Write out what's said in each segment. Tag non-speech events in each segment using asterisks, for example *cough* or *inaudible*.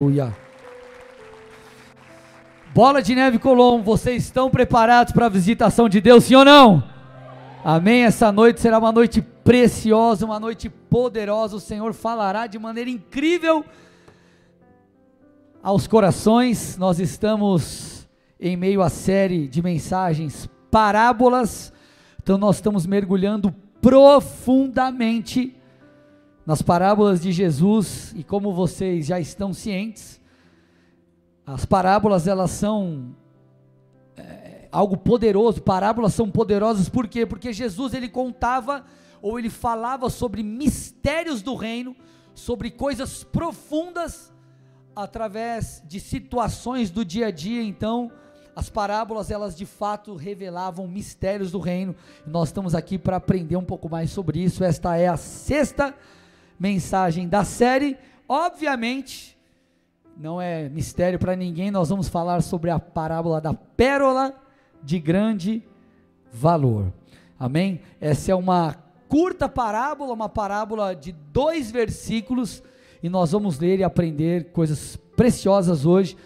Aleluia. Bola de Neve Colom, vocês estão preparados para a visitação de Deus, sim ou não? Amém. Essa noite será uma noite preciosa, uma noite poderosa. O Senhor falará de maneira incrível aos corações. Nós estamos em meio à série de mensagens parábolas. Então nós estamos mergulhando profundamente nas parábolas de Jesus, e como vocês já estão cientes, as parábolas elas são é, algo poderoso, parábolas são poderosas, por quê? Porque Jesus ele contava, ou ele falava sobre mistérios do reino, sobre coisas profundas, através de situações do dia a dia, então, as parábolas elas de fato revelavam mistérios do reino, nós estamos aqui para aprender um pouco mais sobre isso, esta é a sexta mensagem da série. Obviamente, não é mistério para ninguém, nós vamos falar sobre a parábola da pérola de grande valor. Amém? Essa é uma curta parábola, uma parábola de dois versículos, e nós vamos ler e aprender coisas preciosas hoje.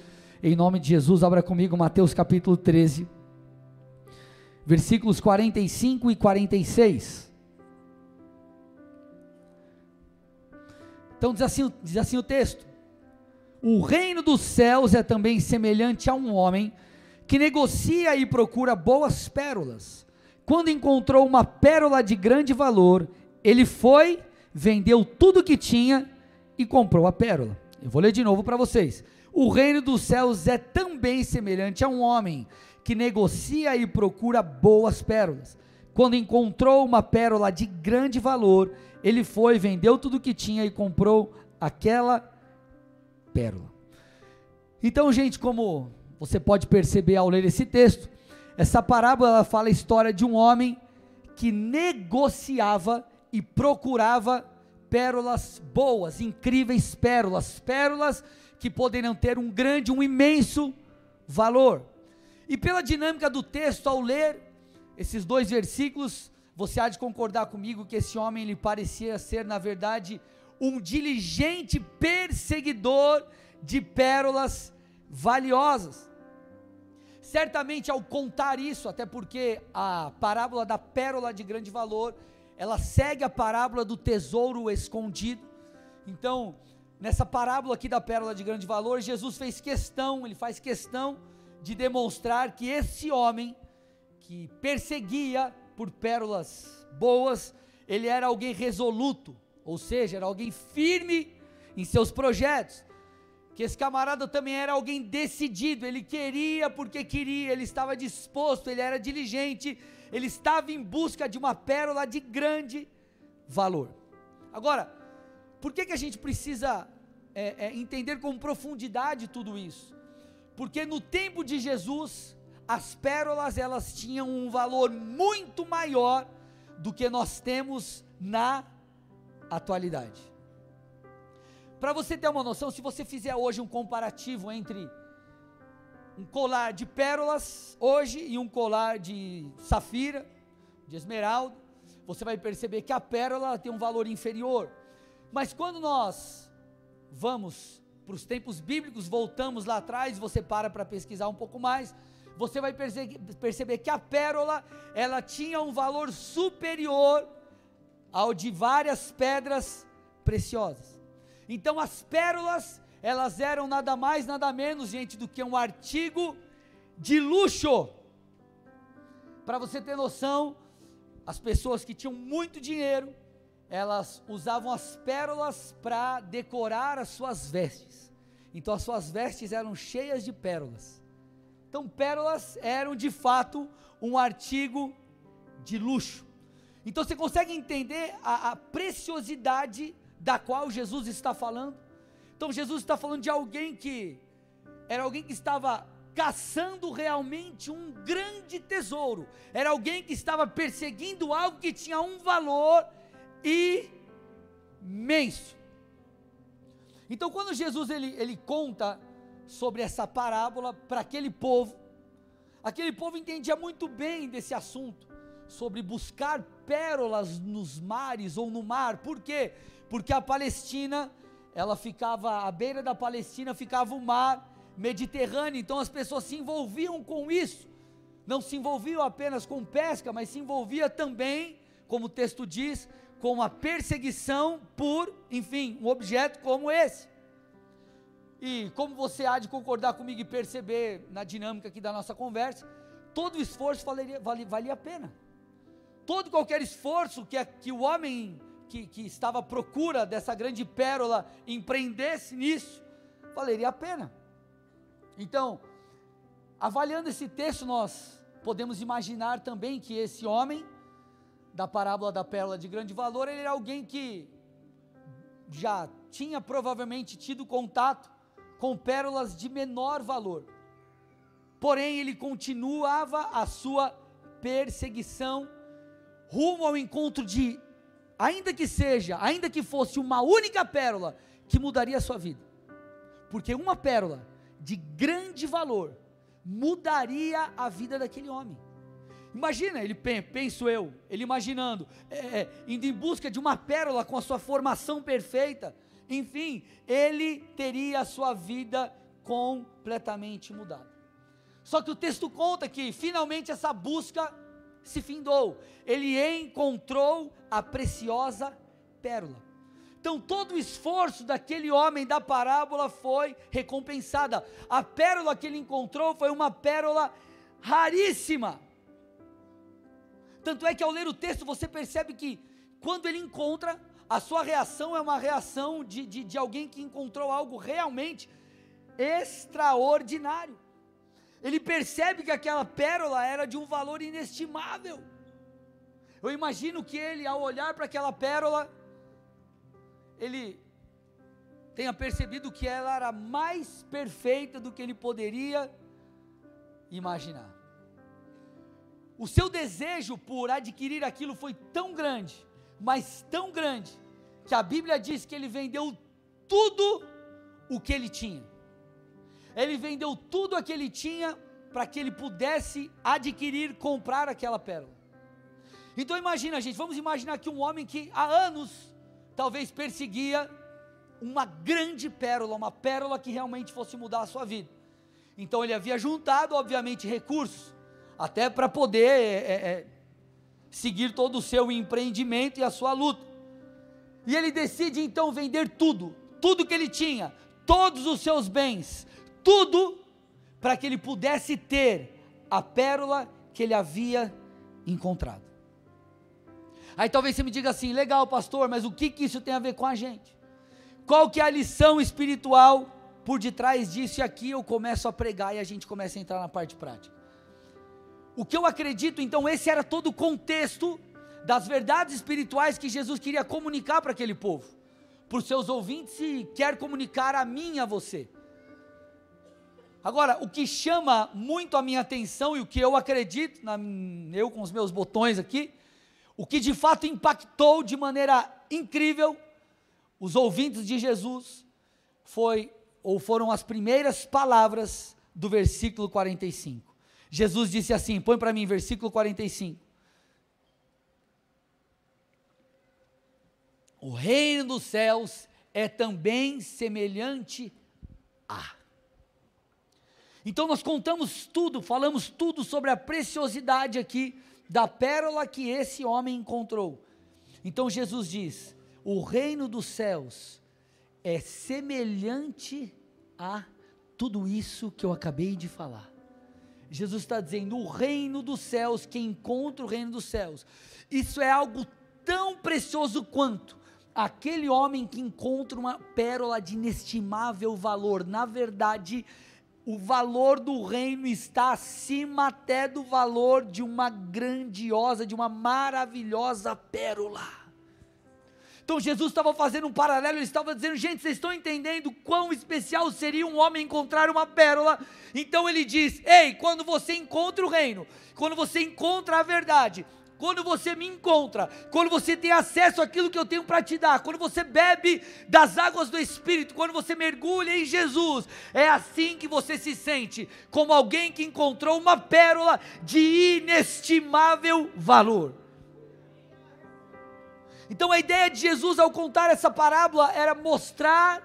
Em nome de Jesus, abra comigo Mateus capítulo 13, versículos 45 e 46. Então diz assim, diz assim o texto: O reino dos céus é também semelhante a um homem que negocia e procura boas pérolas. Quando encontrou uma pérola de grande valor, ele foi, vendeu tudo que tinha e comprou a pérola. Eu vou ler de novo para vocês. O reino dos céus é também semelhante a um homem que negocia e procura boas pérolas. Quando encontrou uma pérola de grande valor, ele foi, vendeu tudo que tinha e comprou aquela pérola. Então, gente, como você pode perceber ao ler esse texto, essa parábola fala a história de um homem que negociava e procurava pérolas boas, incríveis pérolas, pérolas que poderiam ter um grande, um imenso valor. E pela dinâmica do texto, ao ler esses dois versículos, você há de concordar comigo que esse homem ele parecia ser, na verdade, um diligente perseguidor de pérolas valiosas. Certamente ao contar isso, até porque a parábola da pérola de grande valor, ela segue a parábola do tesouro escondido. Então, nessa parábola aqui da pérola de grande valor, Jesus fez questão, ele faz questão de demonstrar que esse homem que perseguia por pérolas boas, ele era alguém resoluto, ou seja, era alguém firme em seus projetos. Que esse camarada também era alguém decidido, ele queria porque queria, ele estava disposto, ele era diligente, ele estava em busca de uma pérola de grande valor. Agora, por que, que a gente precisa é, é, entender com profundidade tudo isso? Porque no tempo de Jesus, as pérolas elas tinham um valor muito maior do que nós temos na atualidade. Para você ter uma noção, se você fizer hoje um comparativo entre um colar de pérolas hoje e um colar de safira, de esmeralda, você vai perceber que a pérola tem um valor inferior. Mas quando nós vamos para os tempos bíblicos, voltamos lá atrás, você para para pesquisar um pouco mais, você vai perceber que a pérola, ela tinha um valor superior ao de várias pedras preciosas. Então as pérolas, elas eram nada mais, nada menos, gente, do que um artigo de luxo. Para você ter noção, as pessoas que tinham muito dinheiro, elas usavam as pérolas para decorar as suas vestes. Então as suas vestes eram cheias de pérolas. Então, pérolas eram de fato um artigo de luxo. Então, você consegue entender a, a preciosidade da qual Jesus está falando? Então, Jesus está falando de alguém que era alguém que estava caçando realmente um grande tesouro, era alguém que estava perseguindo algo que tinha um valor imenso. Então, quando Jesus ele, ele conta sobre essa parábola para aquele povo. Aquele povo entendia muito bem desse assunto, sobre buscar pérolas nos mares ou no mar. Por quê? Porque a Palestina ela ficava à beira da Palestina, ficava o mar Mediterrâneo, então as pessoas se envolviam com isso. Não se envolviam apenas com pesca, mas se envolvia também, como o texto diz, com a perseguição por, enfim, um objeto como esse. E como você há de concordar comigo e perceber na dinâmica aqui da nossa conversa, todo esforço valeria, valia, valia a pena. Todo qualquer esforço que, que o homem que, que estava à procura dessa grande pérola empreendesse nisso, valeria a pena. Então, avaliando esse texto, nós podemos imaginar também que esse homem, da parábola da pérola de grande valor, ele era alguém que já tinha provavelmente tido contato com pérolas de menor valor. Porém, ele continuava a sua perseguição rumo ao encontro de, ainda que seja, ainda que fosse uma única pérola que mudaria a sua vida. Porque uma pérola de grande valor mudaria a vida daquele homem. Imagina, ele penso eu, ele imaginando, é, é, indo em busca de uma pérola com a sua formação perfeita, enfim, ele teria a sua vida completamente mudada. Só que o texto conta que finalmente essa busca se findou, ele encontrou a preciosa pérola. Então todo o esforço daquele homem da parábola foi recompensada. A pérola que ele encontrou foi uma pérola raríssima. Tanto é que ao ler o texto você percebe que quando ele encontra, a sua reação é uma reação de, de, de alguém que encontrou algo realmente extraordinário. Ele percebe que aquela pérola era de um valor inestimável. Eu imagino que ele, ao olhar para aquela pérola, ele tenha percebido que ela era mais perfeita do que ele poderia imaginar. O seu desejo por adquirir aquilo foi tão grande, mas tão grande, que a Bíblia diz que ele vendeu tudo o que ele tinha. Ele vendeu tudo o que ele tinha para que ele pudesse adquirir, comprar aquela pérola. Então imagina, gente, vamos imaginar que um homem que há anos talvez perseguia uma grande pérola, uma pérola que realmente fosse mudar a sua vida. Então ele havia juntado, obviamente, recursos, até para poder é, é, seguir todo o seu empreendimento e a sua luta. E ele decide então vender tudo, tudo que ele tinha, todos os seus bens, tudo, para que ele pudesse ter a pérola que ele havia encontrado. Aí talvez você me diga assim, legal pastor, mas o que, que isso tem a ver com a gente? Qual que é a lição espiritual por detrás disso? E aqui eu começo a pregar e a gente começa a entrar na parte prática. O que eu acredito, então, esse era todo o contexto das verdades espirituais que Jesus queria comunicar para aquele povo, para os seus ouvintes e quer comunicar a mim e a você. Agora, o que chama muito a minha atenção e o que eu acredito, na, eu com os meus botões aqui, o que de fato impactou de maneira incrível os ouvintes de Jesus foi ou foram as primeiras palavras do versículo 45. Jesus disse assim: põe para mim, versículo 45. O reino dos céus é também semelhante a. Então nós contamos tudo, falamos tudo sobre a preciosidade aqui da pérola que esse homem encontrou. Então Jesus diz: o reino dos céus é semelhante a tudo isso que eu acabei de falar. Jesus está dizendo: o reino dos céus, quem encontra o reino dos céus, isso é algo tão precioso quanto aquele homem que encontra uma pérola de inestimável valor. Na verdade, o valor do reino está acima até do valor de uma grandiosa, de uma maravilhosa pérola. Então Jesus estava fazendo um paralelo, ele estava dizendo, gente, vocês estão entendendo quão especial seria um homem encontrar uma pérola? Então ele diz: Ei, quando você encontra o reino, quando você encontra a verdade, quando você me encontra, quando você tem acesso àquilo que eu tenho para te dar, quando você bebe das águas do Espírito, quando você mergulha em Jesus, é assim que você se sente, como alguém que encontrou uma pérola de inestimável valor. Então a ideia de Jesus ao contar essa parábola era mostrar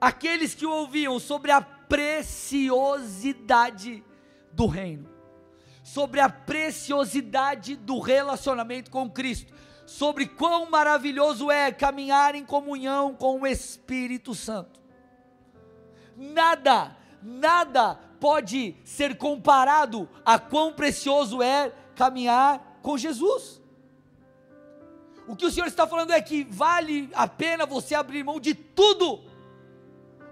aqueles que o ouviam sobre a preciosidade do reino, sobre a preciosidade do relacionamento com Cristo, sobre quão maravilhoso é caminhar em comunhão com o Espírito Santo. Nada, nada pode ser comparado a quão precioso é caminhar com Jesus. O que o Senhor está falando é que vale a pena você abrir mão de tudo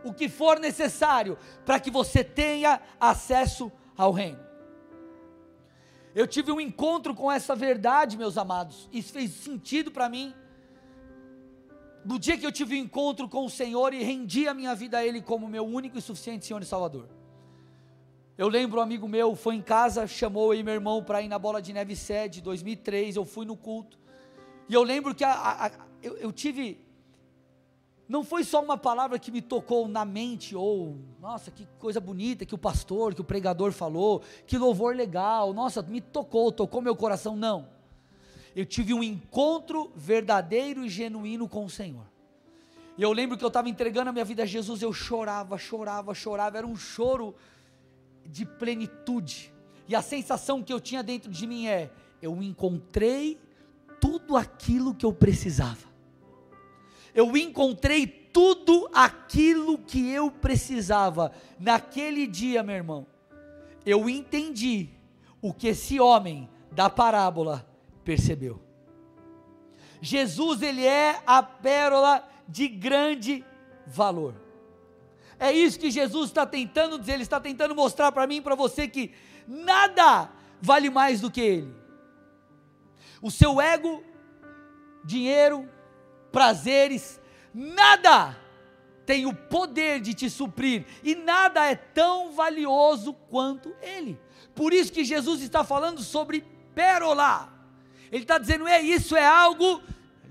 o que for necessário para que você tenha acesso ao reino. Eu tive um encontro com essa verdade, meus amados. Isso fez sentido para mim. No dia que eu tive um encontro com o Senhor e rendi a minha vida a Ele como meu único e suficiente Senhor e Salvador. Eu lembro um amigo meu foi em casa, chamou aí meu irmão para ir na Bola de Neve sede, 2003. Eu fui no culto. E eu lembro que a, a, a, eu, eu tive não foi só uma palavra que me tocou na mente, ou, nossa, que coisa bonita que o pastor, que o pregador falou, que louvor legal, nossa, me tocou, tocou meu coração. Não. Eu tive um encontro verdadeiro e genuíno com o Senhor. E eu lembro que eu estava entregando a minha vida a Jesus, eu chorava, chorava, chorava, era um choro de plenitude. E a sensação que eu tinha dentro de mim é: eu encontrei tudo aquilo que eu precisava eu encontrei tudo aquilo que eu precisava. Naquele dia, meu irmão, eu entendi o que esse homem da parábola percebeu. Jesus, ele é a pérola de grande valor. É isso que Jesus está tentando dizer, ele está tentando mostrar para mim e para você que nada vale mais do que ele. O seu ego, dinheiro, prazeres, nada tem o poder de te suprir e nada é tão valioso quanto ele. Por isso que Jesus está falando sobre pérola. Ele está dizendo, é isso, é algo,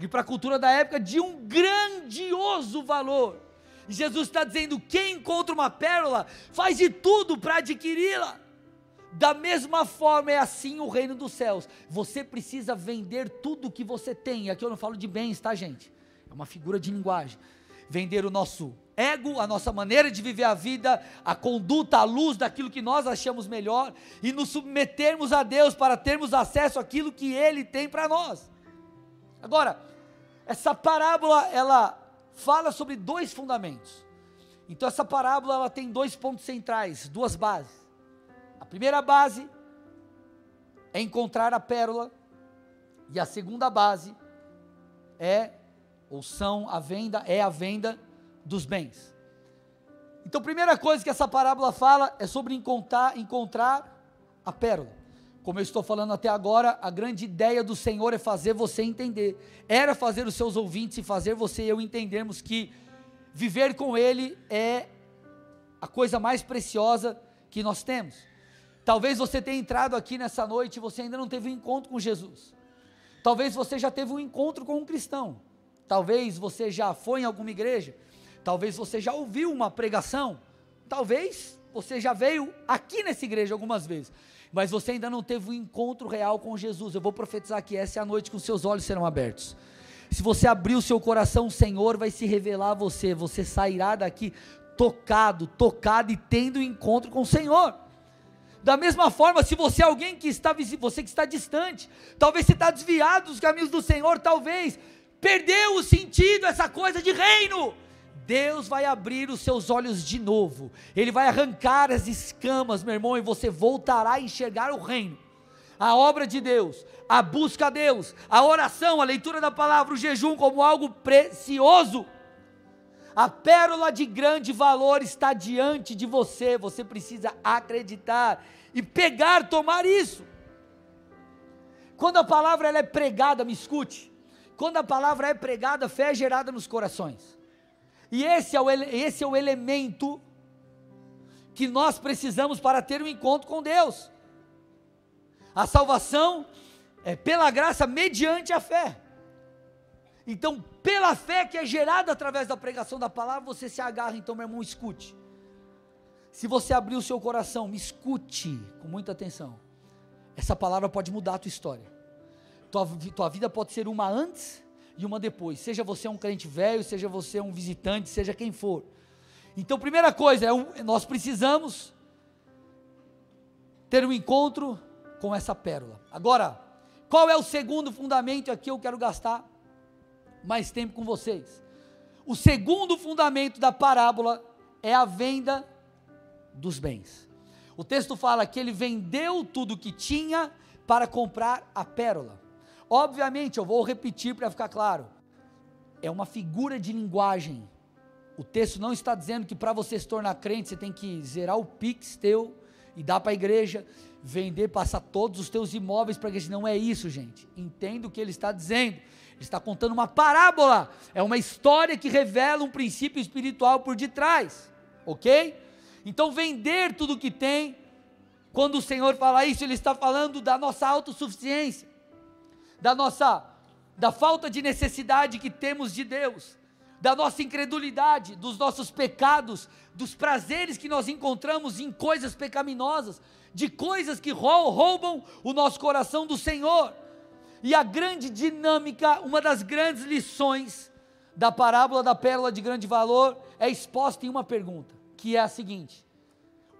para a cultura da época, de um grandioso valor. E Jesus está dizendo: quem encontra uma pérola, faz de tudo para adquiri-la. Da mesma forma é assim o reino dos céus. Você precisa vender tudo o que você tem. Aqui eu não falo de bens, tá, gente? É uma figura de linguagem. Vender o nosso ego, a nossa maneira de viver a vida, a conduta à luz daquilo que nós achamos melhor e nos submetermos a Deus para termos acesso àquilo que Ele tem para nós. Agora, essa parábola ela fala sobre dois fundamentos. Então essa parábola ela tem dois pontos centrais, duas bases. Primeira base é encontrar a pérola e a segunda base é ou são a venda, é a venda dos bens. Então, a primeira coisa que essa parábola fala é sobre encontrar, encontrar a pérola. Como eu estou falando até agora, a grande ideia do Senhor é fazer você entender. Era fazer os seus ouvintes e fazer você e eu entendermos que viver com Ele é a coisa mais preciosa que nós temos. Talvez você tenha entrado aqui nessa noite e você ainda não teve um encontro com Jesus. Talvez você já teve um encontro com um cristão. Talvez você já foi em alguma igreja, talvez você já ouviu uma pregação, talvez você já veio aqui nessa igreja algumas vezes, mas você ainda não teve um encontro real com Jesus. Eu vou profetizar que essa é a noite que os seus olhos serão abertos. Se você abrir o seu coração, o Senhor vai se revelar a você. Você sairá daqui tocado, tocado e tendo um encontro com o Senhor. Da mesma forma, se você é alguém que está você que está distante, talvez você está desviado dos caminhos do Senhor, talvez perdeu o sentido essa coisa de reino. Deus vai abrir os seus olhos de novo, Ele vai arrancar as escamas, meu irmão, e você voltará a enxergar o reino, a obra de Deus, a busca a Deus, a oração, a leitura da palavra, o jejum como algo precioso. A pérola de grande valor está diante de você, você precisa acreditar e pegar, tomar isso. Quando a palavra ela é pregada, me escute, quando a palavra é pregada, fé é gerada nos corações. E esse é o, esse é o elemento que nós precisamos para ter um encontro com Deus. A salvação é pela graça mediante a fé. Então, pela fé que é gerada através da pregação da palavra, você se agarra. Então, meu irmão, escute. Se você abrir o seu coração, me escute com muita atenção. Essa palavra pode mudar a tua história. Tua, tua vida pode ser uma antes e uma depois. Seja você um crente velho, seja você um visitante, seja quem for. Então, primeira coisa, é nós precisamos ter um encontro com essa pérola. Agora, qual é o segundo fundamento? Aqui eu quero gastar mais tempo com vocês. O segundo fundamento da parábola é a venda dos bens. O texto fala que ele vendeu tudo o que tinha para comprar a pérola. Obviamente, eu vou repetir para ficar claro. É uma figura de linguagem. O texto não está dizendo que para você se tornar crente, você tem que zerar o pix teu e dar para a igreja, vender, passar todos os teus imóveis para a igreja. Não é isso, gente. Entenda o que ele está dizendo. Ele está contando uma parábola. É uma história que revela um princípio espiritual por detrás. Ok? Então, vender tudo o que tem, quando o Senhor fala isso, Ele está falando da nossa autossuficiência da nossa da falta de necessidade que temos de Deus, da nossa incredulidade, dos nossos pecados, dos prazeres que nós encontramos em coisas pecaminosas, de coisas que roubam o nosso coração do Senhor. E a grande dinâmica, uma das grandes lições da parábola da pérola de grande valor é exposta em uma pergunta, que é a seguinte: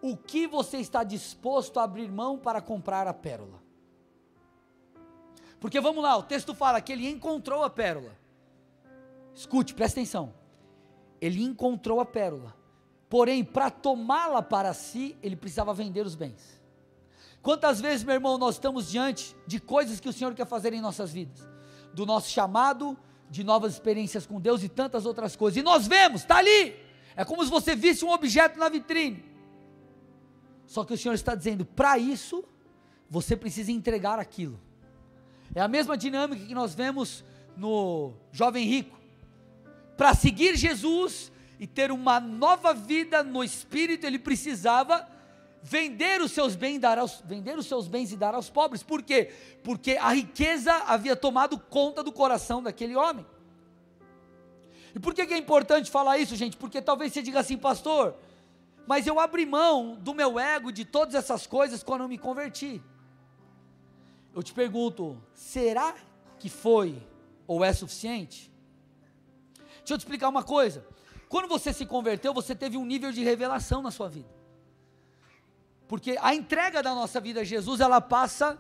o que você está disposto a abrir mão para comprar a pérola? Porque vamos lá, o texto fala que ele encontrou a pérola. Escute, presta atenção. Ele encontrou a pérola. Porém, para tomá-la para si, ele precisava vender os bens. Quantas vezes, meu irmão, nós estamos diante de coisas que o Senhor quer fazer em nossas vidas? Do nosso chamado, de novas experiências com Deus e tantas outras coisas. E nós vemos, está ali. É como se você visse um objeto na vitrine. Só que o Senhor está dizendo: para isso, você precisa entregar aquilo. É a mesma dinâmica que nós vemos no jovem rico. Para seguir Jesus e ter uma nova vida no espírito, ele precisava vender os seus bens, dar aos, vender os seus bens e dar aos pobres. Por quê? Porque a riqueza havia tomado conta do coração daquele homem. E por que, é importante falar isso, gente? Porque talvez você diga assim, pastor, mas eu abri mão do meu ego, de todas essas coisas quando eu me converti. Eu te pergunto, será que foi ou é suficiente? Deixa eu te explicar uma coisa. Quando você se converteu, você teve um nível de revelação na sua vida. Porque a entrega da nossa vida a Jesus, ela passa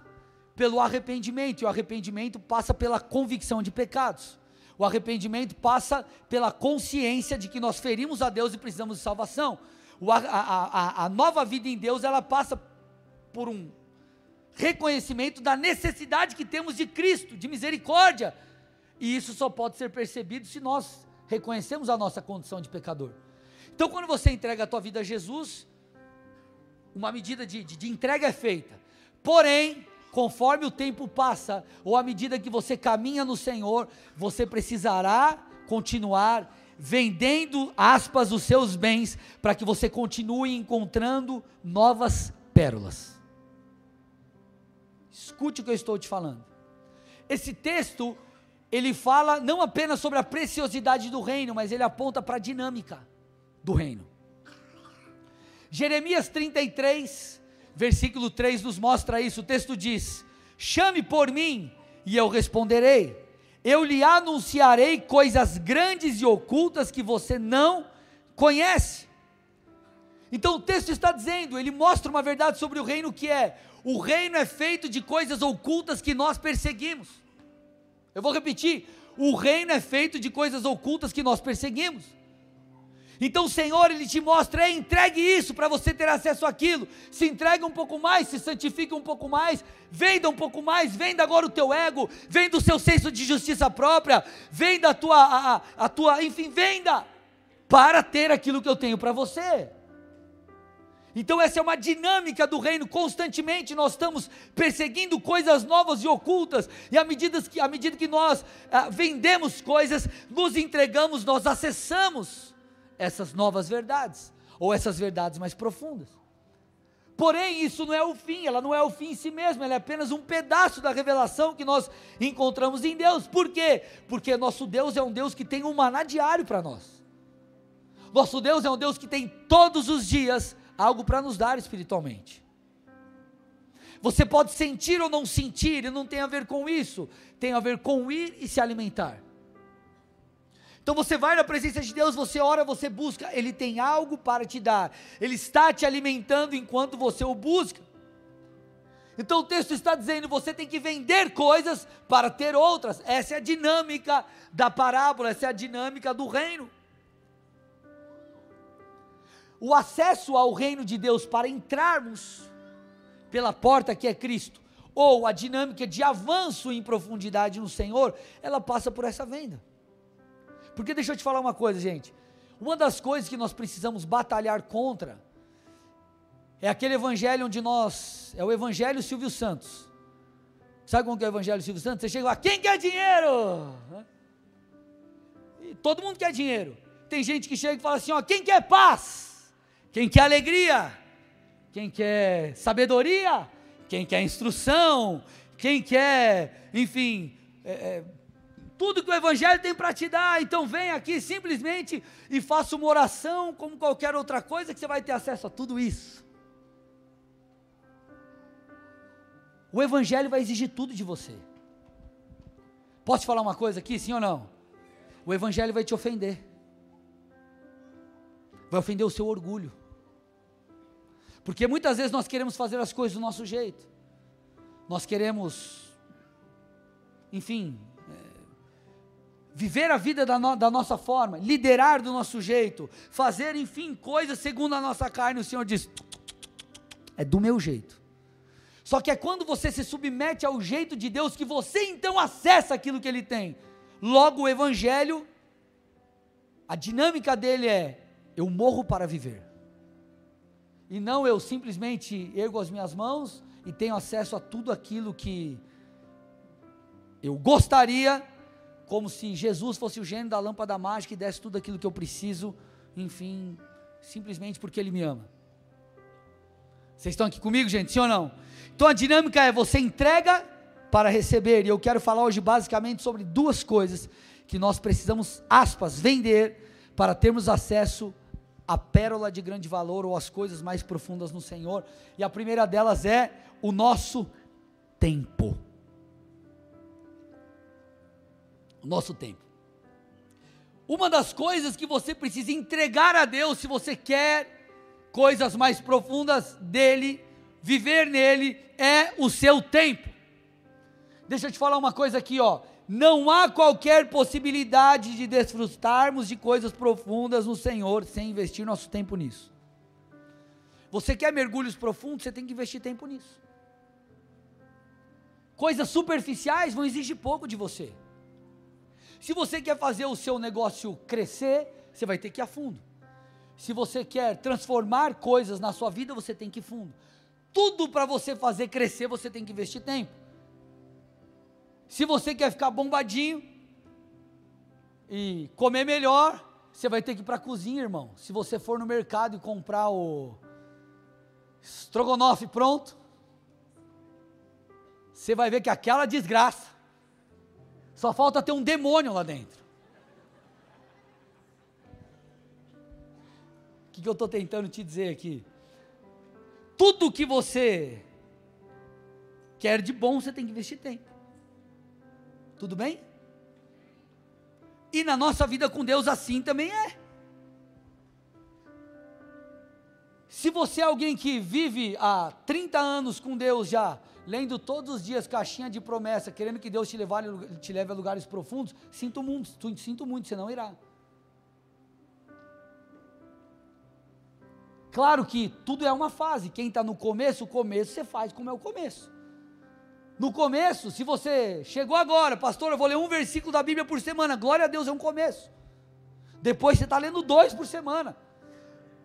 pelo arrependimento, e o arrependimento passa pela convicção de pecados. O arrependimento passa pela consciência de que nós ferimos a Deus e precisamos de salvação. O, a, a, a, nova vida em Deus, ela passa por um reconhecimento da necessidade que temos de Cristo, de misericórdia. E isso só pode ser percebido se nós reconhecemos a nossa condição de pecador. Então, quando você entrega a tua vida a Jesus, uma medida de, de, de entrega é feita. Porém, conforme o tempo passa, ou à medida que você caminha no Senhor, você precisará continuar vendendo, aspas, os seus bens, para que você continue encontrando novas pérolas. Escute o que eu estou te falando. Esse texto, ele fala não apenas sobre a preciosidade do reino, mas ele aponta para a dinâmica do reino. Jeremias 33, versículo 3 nos mostra isso. O texto diz: Chame por mim e eu responderei. Eu lhe anunciarei coisas grandes e ocultas que você não conhece. Então o texto está dizendo, ele mostra uma verdade sobre o reino que é: o reino é feito de coisas ocultas que nós perseguimos. Eu vou repetir: o reino é feito de coisas ocultas que nós perseguimos. Então o Senhor, Ele te mostra, entregue isso para você ter acesso àquilo. Se entregue um pouco mais, se santifique um pouco mais, venda um pouco mais, venda agora o teu ego, venda o seu senso de justiça própria, venda a tua, a, a tua, enfim, venda, para ter aquilo que eu tenho para você. Então, essa é uma dinâmica do reino. Constantemente nós estamos perseguindo coisas novas e ocultas, e à medida que, à medida que nós ah, vendemos coisas, nos entregamos, nós acessamos essas novas verdades, ou essas verdades mais profundas. Porém, isso não é o fim, ela não é o fim em si mesma, ela é apenas um pedaço da revelação que nós encontramos em Deus. Por quê? Porque nosso Deus é um Deus que tem um maná diário para nós. Nosso Deus é um Deus que tem todos os dias algo para nos dar espiritualmente. Você pode sentir ou não sentir, e não tem a ver com isso, tem a ver com ir e se alimentar. Então você vai na presença de Deus, você ora, você busca, Ele tem algo para te dar, Ele está te alimentando enquanto você o busca. Então o texto está dizendo: você tem que vender coisas para ter outras. Essa é a dinâmica da parábola, essa é a dinâmica do reino. O acesso ao reino de Deus para entrarmos pela porta que é Cristo, ou a dinâmica de avanço em profundidade no Senhor, ela passa por essa venda. Porque deixa eu te falar uma coisa, gente. Uma das coisas que nós precisamos batalhar contra é aquele evangelho onde nós. É o evangelho Silvio Santos. Sabe como que é o evangelho Silvio Santos? Você chega lá, quem quer dinheiro? E todo mundo quer dinheiro. Tem gente que chega e fala assim: ó, quem quer paz? Quem quer alegria? Quem quer sabedoria? Quem quer instrução? Quem quer, enfim, é, tudo que o Evangelho tem para te dar. Então vem aqui simplesmente e faça uma oração, como qualquer outra coisa, que você vai ter acesso a tudo isso. O Evangelho vai exigir tudo de você. Posso te falar uma coisa aqui, sim ou não? O Evangelho vai te ofender, vai ofender o seu orgulho, porque muitas vezes nós queremos fazer as coisas do nosso jeito, nós queremos, enfim, viver a vida da, no, da, nossa forma, liderar do nosso jeito, fazer, enfim, coisas segundo a nossa carne, o Senhor diz: é do meu jeito. Só que é quando você se submete ao jeito de Deus que você então acessa aquilo que Ele tem. Logo, o Evangelho, a dinâmica dele é: eu morro para viver. E não eu simplesmente ergo as minhas mãos e tenho acesso a tudo aquilo que eu gostaria como se Jesus fosse o gênio da lâmpada mágica e desse tudo aquilo que eu preciso, enfim, simplesmente porque Ele me ama. Vocês estão aqui comigo, gente? Sim ou não? Então a dinâmica é você entrega para receber, e eu quero falar hoje basicamente sobre duas coisas que nós precisamos, aspas, vender para termos acesso à pérola de grande valor ou às coisas mais profundas no Senhor. E a primeira delas é o nosso tempo. Nosso tempo. Uma das coisas que você precisa entregar a Deus, se você quer coisas mais profundas dele, viver nele, é o seu tempo. Deixa eu te falar uma coisa aqui, ó. Não há qualquer possibilidade de desfrutarmos de coisas profundas no Senhor sem investir nosso tempo nisso. Você quer mergulhos profundos, você tem que investir tempo nisso. Coisas superficiais vão exigir pouco de você. Se você quer fazer o seu negócio crescer, você vai ter que ir a fundo. Se você quer transformar coisas na sua vida, você tem que ir fundo. Tudo para você fazer crescer, você tem que investir tempo. Se você quer ficar bombadinho e comer melhor, você vai ter que ir para a cozinha, irmão. Se você for no mercado e comprar o estrogonofe pronto, você vai ver que aquela desgraça só falta ter um demônio lá dentro. O que, que eu estou tentando te dizer aqui? Tudo que você quer de bom, você tem que investir tempo. Tudo bem? E na nossa vida com Deus assim também é. Se você é alguém que vive há 30 anos com Deus já, lendo todos os dias caixinha de promessa, querendo que Deus te leve, te leve a lugares profundos, sinto muito, sinto muito, você não irá. Claro que tudo é uma fase. Quem está no começo, o começo você faz como é o começo. No começo, se você chegou agora, pastor, eu vou ler um versículo da Bíblia por semana, glória a Deus, é um começo. Depois você está lendo dois por semana.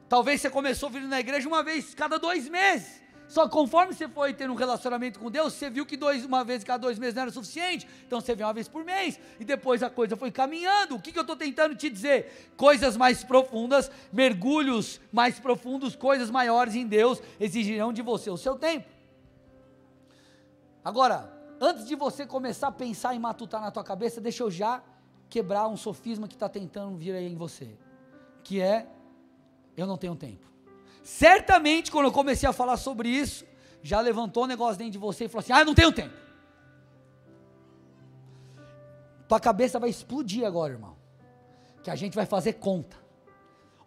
Talvez você começou vindo na igreja uma vez cada dois meses. Só conforme você foi ter um relacionamento com Deus, você viu que dois, uma vez cada dois meses não era suficiente, então você veio uma vez por mês, e depois a coisa foi caminhando. O que, que eu estou tentando te dizer? Coisas mais profundas, mergulhos mais profundos, coisas maiores em Deus exigirão de você o seu tempo. Agora, antes de você começar a pensar em matutar na tua cabeça, deixa eu já quebrar um sofisma que está tentando vir aí em você, que é eu não tenho tempo. Certamente, quando eu comecei a falar sobre isso, já levantou um negócio dentro de você e falou assim: Ah, não tenho tempo. Tua cabeça vai explodir agora, irmão. que a gente vai fazer conta.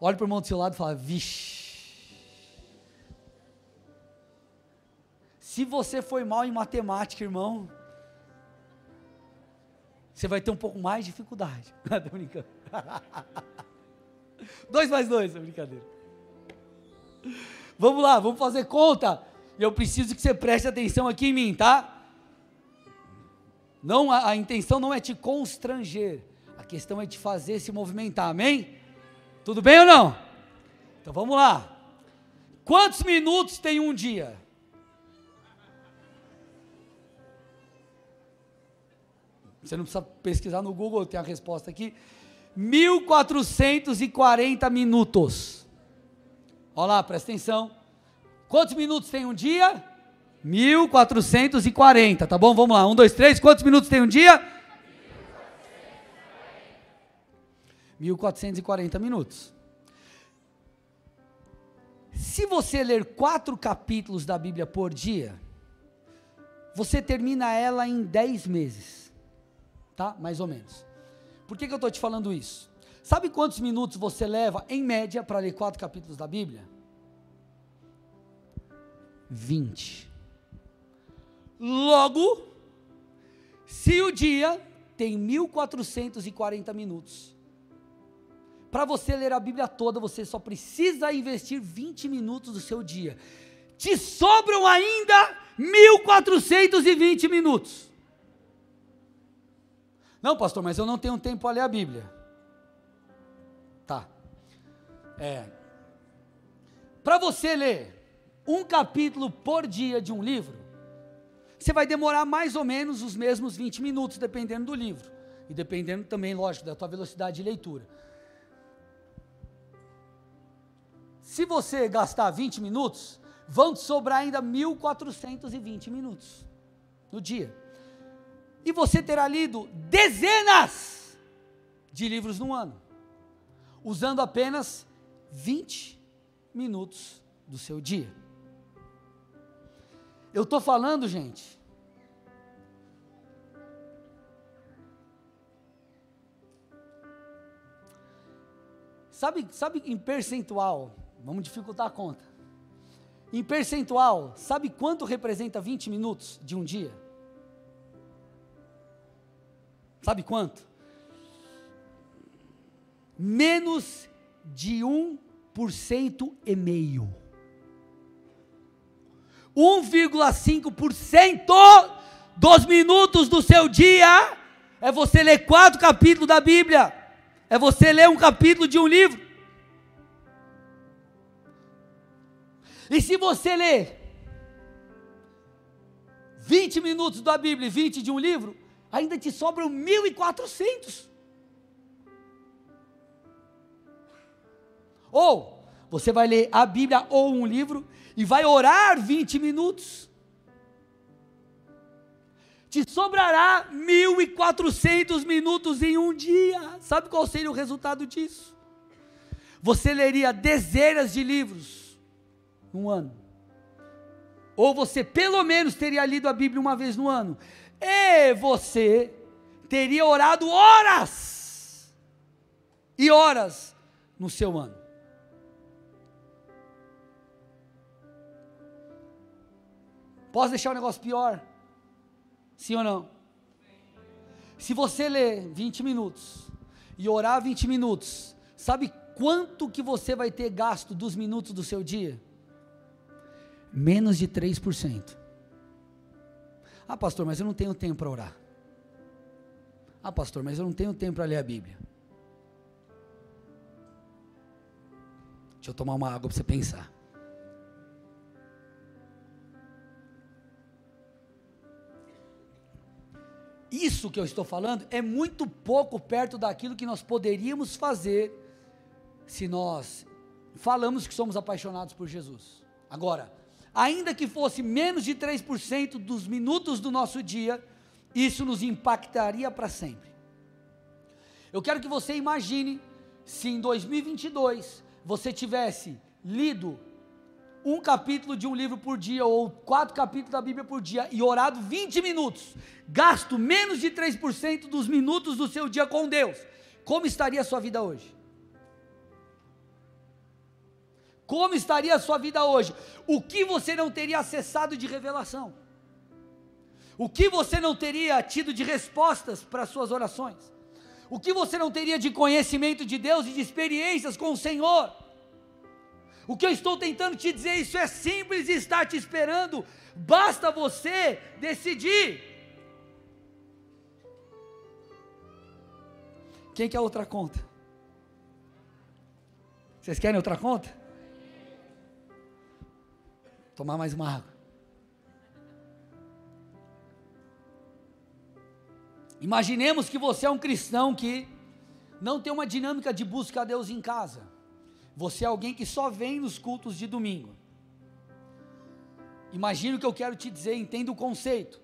Olha para o irmão do seu lado e fala: vixe. Se você foi mal em matemática, irmão, você vai ter um pouco mais de dificuldade. *laughs* Estou brincando. *laughs* dois mais dois, é brincadeira. Vamos lá, vamos fazer conta. Eu preciso que você preste atenção aqui em mim, tá? Não, a, a intenção não é te constranger. A questão é te fazer se movimentar, amém? Tudo bem ou não? Então vamos lá. Quantos minutos tem um dia? Você não precisa pesquisar no Google, tem a resposta aqui. 1440 minutos. Olha lá, presta atenção. Quantos minutos tem um dia? 1440, tá bom? Vamos lá, um, dois, três. Quantos minutos tem um dia? 1440 minutos. Se você ler quatro capítulos da Bíblia por dia, você termina ela em 10 meses tá? Mais ou menos. Por que, que eu estou te falando isso? Sabe quantos minutos você leva, em média, para ler quatro capítulos da Bíblia? 20. Logo, se o dia tem 1440 minutos, para você ler a Bíblia toda, você só precisa investir 20 minutos do seu dia. Te sobram ainda 1420 minutos. Não, pastor, mas eu não tenho tempo para ler a Bíblia. É. Para você ler um capítulo por dia de um livro, você vai demorar mais ou menos os mesmos 20 minutos, dependendo do livro. E dependendo também, lógico, da tua velocidade de leitura. Se você gastar 20 minutos, vão te sobrar ainda 1420 minutos no dia e você terá lido dezenas de livros no ano, usando apenas 20 minutos do seu dia. Eu estou falando, gente, Sabe, sabe em percentual, vamos dificultar a conta. Em percentual, sabe quanto representa 20 minutos de um dia? Sabe quanto? Menos de 1% e meio. 1,5% dos minutos do seu dia é você ler quatro capítulos da Bíblia, é você ler um capítulo de um livro. E se você ler 20 minutos da Bíblia e 20 de um livro, ainda te sobram 1.400. Ou você vai ler a Bíblia ou um livro e vai orar 20 minutos. Te sobrará 1.400 minutos em um dia. Sabe qual seria o resultado disso? Você leria dezenas de livros num ano. Ou você pelo menos teria lido a Bíblia uma vez no ano e você teria orado horas e horas no seu ano. Posso deixar o negócio pior? Sim ou não? Se você ler 20 minutos e orar 20 minutos, sabe quanto que você vai ter gasto dos minutos do seu dia? Menos de 3%. Ah, pastor, mas eu não tenho tempo para orar. Ah, pastor, mas eu não tenho tempo para ler a Bíblia. Deixa eu tomar uma água para você pensar. Isso que eu estou falando é muito pouco perto daquilo que nós poderíamos fazer se nós falamos que somos apaixonados por Jesus. Agora, ainda que fosse menos de 3% dos minutos do nosso dia, isso nos impactaria para sempre. Eu quero que você imagine se em 2022 você tivesse lido um capítulo de um livro por dia ou quatro capítulos da Bíblia por dia e orado 20 minutos, gasto menos de 3% dos minutos do seu dia com Deus. como estaria a sua vida hoje? Como estaria a sua vida hoje? O que você não teria acessado de revelação? O que você não teria tido de respostas para as suas orações? O que você não teria de conhecimento de Deus e de experiências com o Senhor? O que eu estou tentando te dizer, isso é simples e está te esperando, basta você decidir. Quem quer outra conta? Vocês querem outra conta? Tomar mais uma água. Imaginemos que você é um cristão que não tem uma dinâmica de busca a Deus em casa. Você é alguém que só vem nos cultos de domingo. Imagina o que eu quero te dizer, entenda o conceito.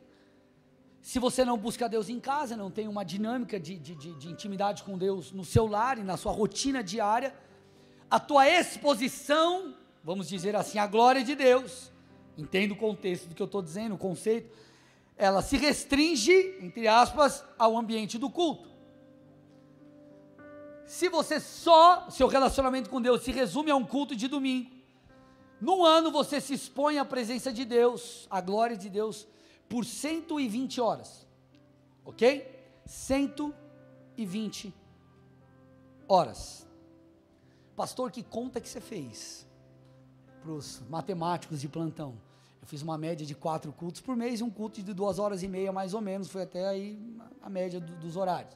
Se você não busca Deus em casa, não tem uma dinâmica de, de, de, de intimidade com Deus no seu lar e na sua rotina diária, a tua exposição vamos dizer assim, a glória de Deus, entenda o contexto do que eu estou dizendo, o conceito, ela se restringe, entre aspas, ao ambiente do culto. Se você só, seu relacionamento com Deus se resume a um culto de domingo, no ano você se expõe à presença de Deus, à glória de Deus, por 120 horas, ok? 120 horas. Pastor, que conta que você fez? para os matemáticos de plantão. Eu fiz uma média de quatro cultos por mês, um culto de duas horas e meia mais ou menos, foi até aí a média do, dos horários.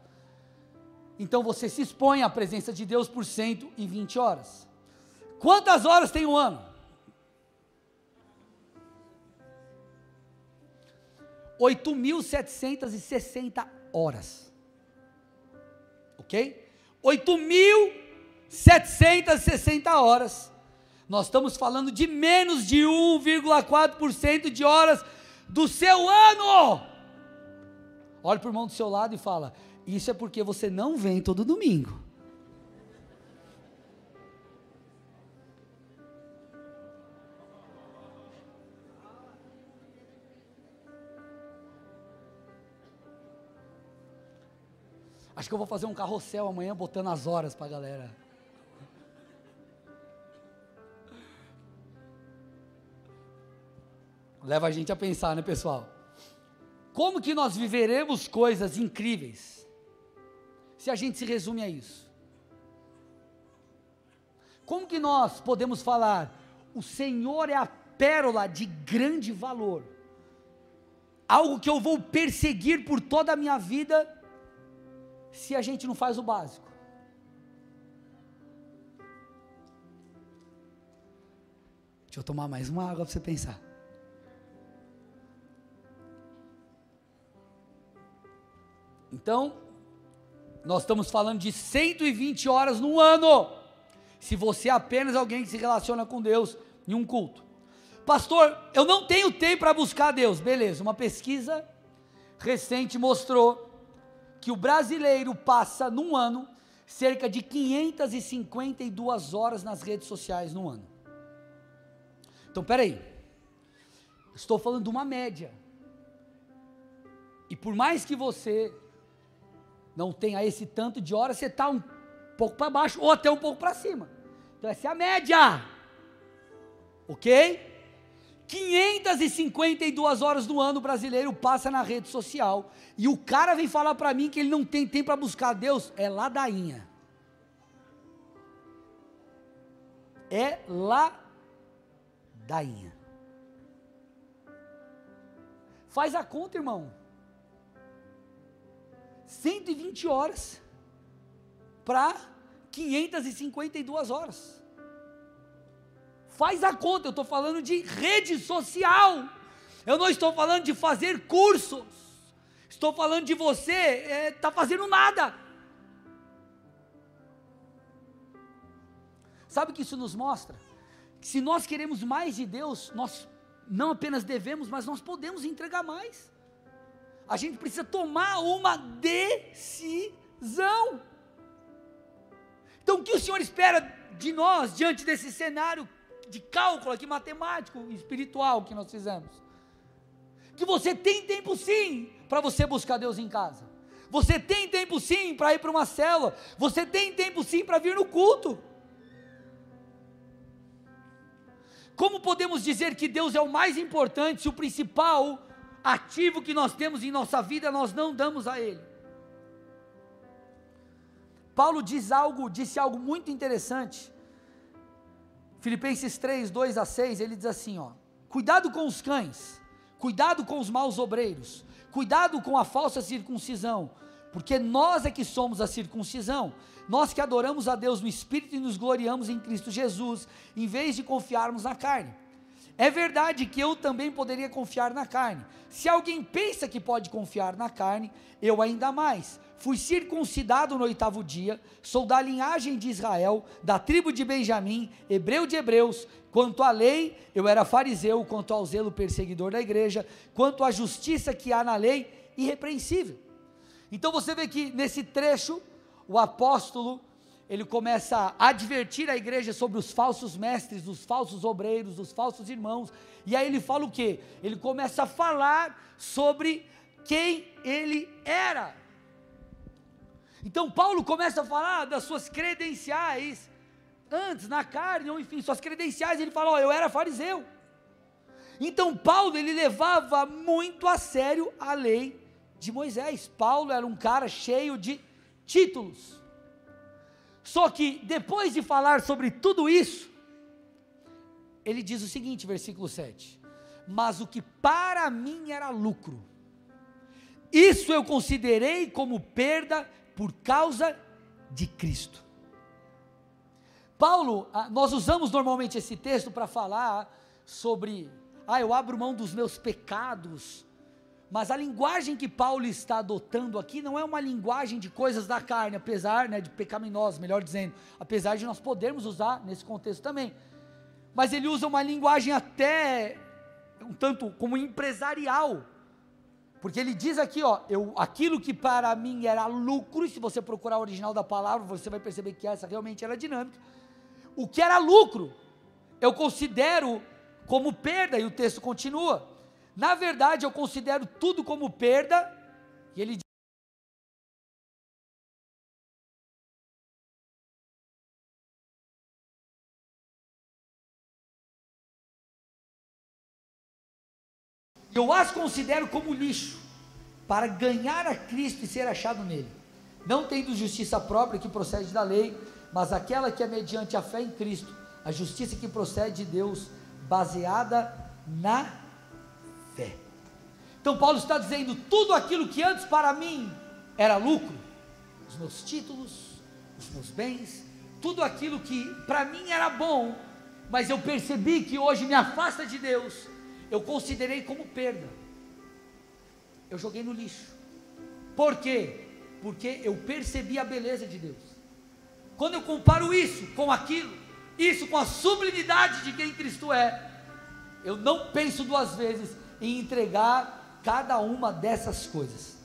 Então você se expõe à presença de Deus por 120 horas. Quantas horas tem um ano? 8.760 horas. Ok? 8.760 horas nós estamos falando de menos de 1,4% de horas do seu ano. Olhe para o irmão do seu lado e fala: Isso é porque você não vem todo domingo. Acho que eu vou fazer um carrossel amanhã botando as horas para a galera. leva a gente a pensar, né, pessoal? Como que nós viveremos coisas incríveis se a gente se resume a isso? Como que nós podemos falar, o Senhor é a pérola de grande valor, algo que eu vou perseguir por toda a minha vida, se a gente não faz o básico? Deixa eu tomar mais uma água para você pensar. Então, nós estamos falando de 120 horas no ano. Se você é apenas alguém que se relaciona com Deus em um culto. Pastor, eu não tenho tempo para buscar Deus. Beleza, uma pesquisa recente mostrou que o brasileiro passa num ano cerca de 552 horas nas redes sociais no ano. Então, peraí. Estou falando de uma média. E por mais que você não tenha esse tanto de horas, você está um pouco para baixo ou até um pouco para cima. Então essa é a média. Ok? 552 horas do ano o brasileiro passa na rede social e o cara vem falar para mim que ele não tem tempo para buscar Deus, é ladainha. É ladainha. Faz a conta, irmão. 120 horas para 552 horas. Faz a conta, eu estou falando de rede social. Eu não estou falando de fazer cursos. Estou falando de você estar é, tá fazendo nada. Sabe o que isso nos mostra? Que se nós queremos mais de Deus, nós não apenas devemos, mas nós podemos entregar mais a gente precisa tomar uma decisão. Então, o que o Senhor espera de nós diante desse cenário de cálculo aqui, matemático, espiritual que nós fizemos? Que você tem tempo sim para você buscar Deus em casa. Você tem tempo sim para ir para uma célula. Você tem tempo sim para vir no culto. Como podemos dizer que Deus é o mais importante se o principal ativo que nós temos em nossa vida nós não damos a Ele? Paulo diz algo, disse algo muito interessante. Filipenses 3, 2 a 6, ele diz assim: ó, cuidado com os cães, cuidado com os maus obreiros, cuidado com a falsa circuncisão, porque nós é que somos a circuncisão, nós que adoramos a Deus no Espírito e nos gloriamos em Cristo Jesus, em vez de confiarmos na carne. É verdade que eu também poderia confiar na carne. Se alguém pensa que pode confiar na carne, eu ainda mais. Fui circuncidado no oitavo dia, sou da linhagem de Israel, da tribo de Benjamim, hebreu de hebreus. Quanto à lei, eu era fariseu, quanto ao zelo perseguidor da igreja, quanto à justiça que há na lei, irrepreensível. Então você vê que nesse trecho, o apóstolo, ele começa a advertir a igreja sobre os falsos mestres, os falsos obreiros, os falsos irmãos. E aí ele fala o quê? Ele começa a falar sobre quem ele era. Então Paulo começa a falar das suas credenciais, antes, na carne, ou enfim, suas credenciais, ele fala, ó, eu era fariseu. Então Paulo, ele levava muito a sério a lei de Moisés. Paulo era um cara cheio de títulos. Só que depois de falar sobre tudo isso, ele diz o seguinte, versículo 7: Mas o que para mim era lucro, isso eu considerei como perda por causa de Cristo. Paulo, ah, nós usamos normalmente esse texto para falar sobre, ah, eu abro mão dos meus pecados, mas a linguagem que Paulo está adotando aqui não é uma linguagem de coisas da carne, apesar né, de pecaminosos, melhor dizendo, apesar de nós podermos usar nesse contexto também. Mas ele usa uma linguagem até um tanto como empresarial, porque ele diz aqui, ó, eu, aquilo que para mim era lucro, se você procurar o original da palavra, você vai perceber que essa realmente era dinâmica. O que era lucro, eu considero como perda, e o texto continua. Na verdade, eu considero tudo como perda, e ele diz, Eu as considero como lixo, para ganhar a Cristo e ser achado nele. Não tendo justiça própria que procede da lei, mas aquela que é mediante a fé em Cristo, a justiça que procede de Deus, baseada na. Então Paulo está dizendo: tudo aquilo que antes para mim era lucro, os meus títulos, os meus bens, tudo aquilo que para mim era bom, mas eu percebi que hoje me afasta de Deus, eu considerei como perda. Eu joguei no lixo. Por quê? Porque eu percebi a beleza de Deus. Quando eu comparo isso com aquilo, isso com a sublimidade de quem Cristo é, eu não penso duas vezes em entregar cada uma dessas coisas.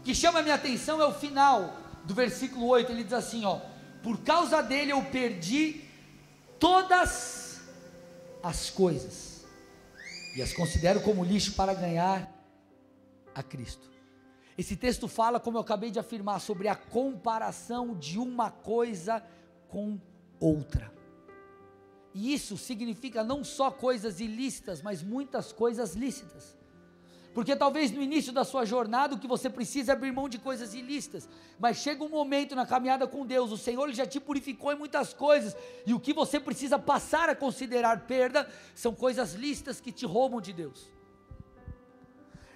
O que chama a minha atenção é o final do versículo 8, ele diz assim, ó: "Por causa dele eu perdi todas as coisas e as considero como lixo para ganhar a Cristo. Esse texto fala, como eu acabei de afirmar, sobre a comparação de uma coisa com outra. E isso significa não só coisas ilícitas, mas muitas coisas lícitas. Porque talvez no início da sua jornada o que você precisa é abrir mão de coisas ilícitas, mas chega um momento na caminhada com Deus, o Senhor já te purificou em muitas coisas, e o que você precisa passar a considerar perda são coisas lícitas que te roubam de Deus.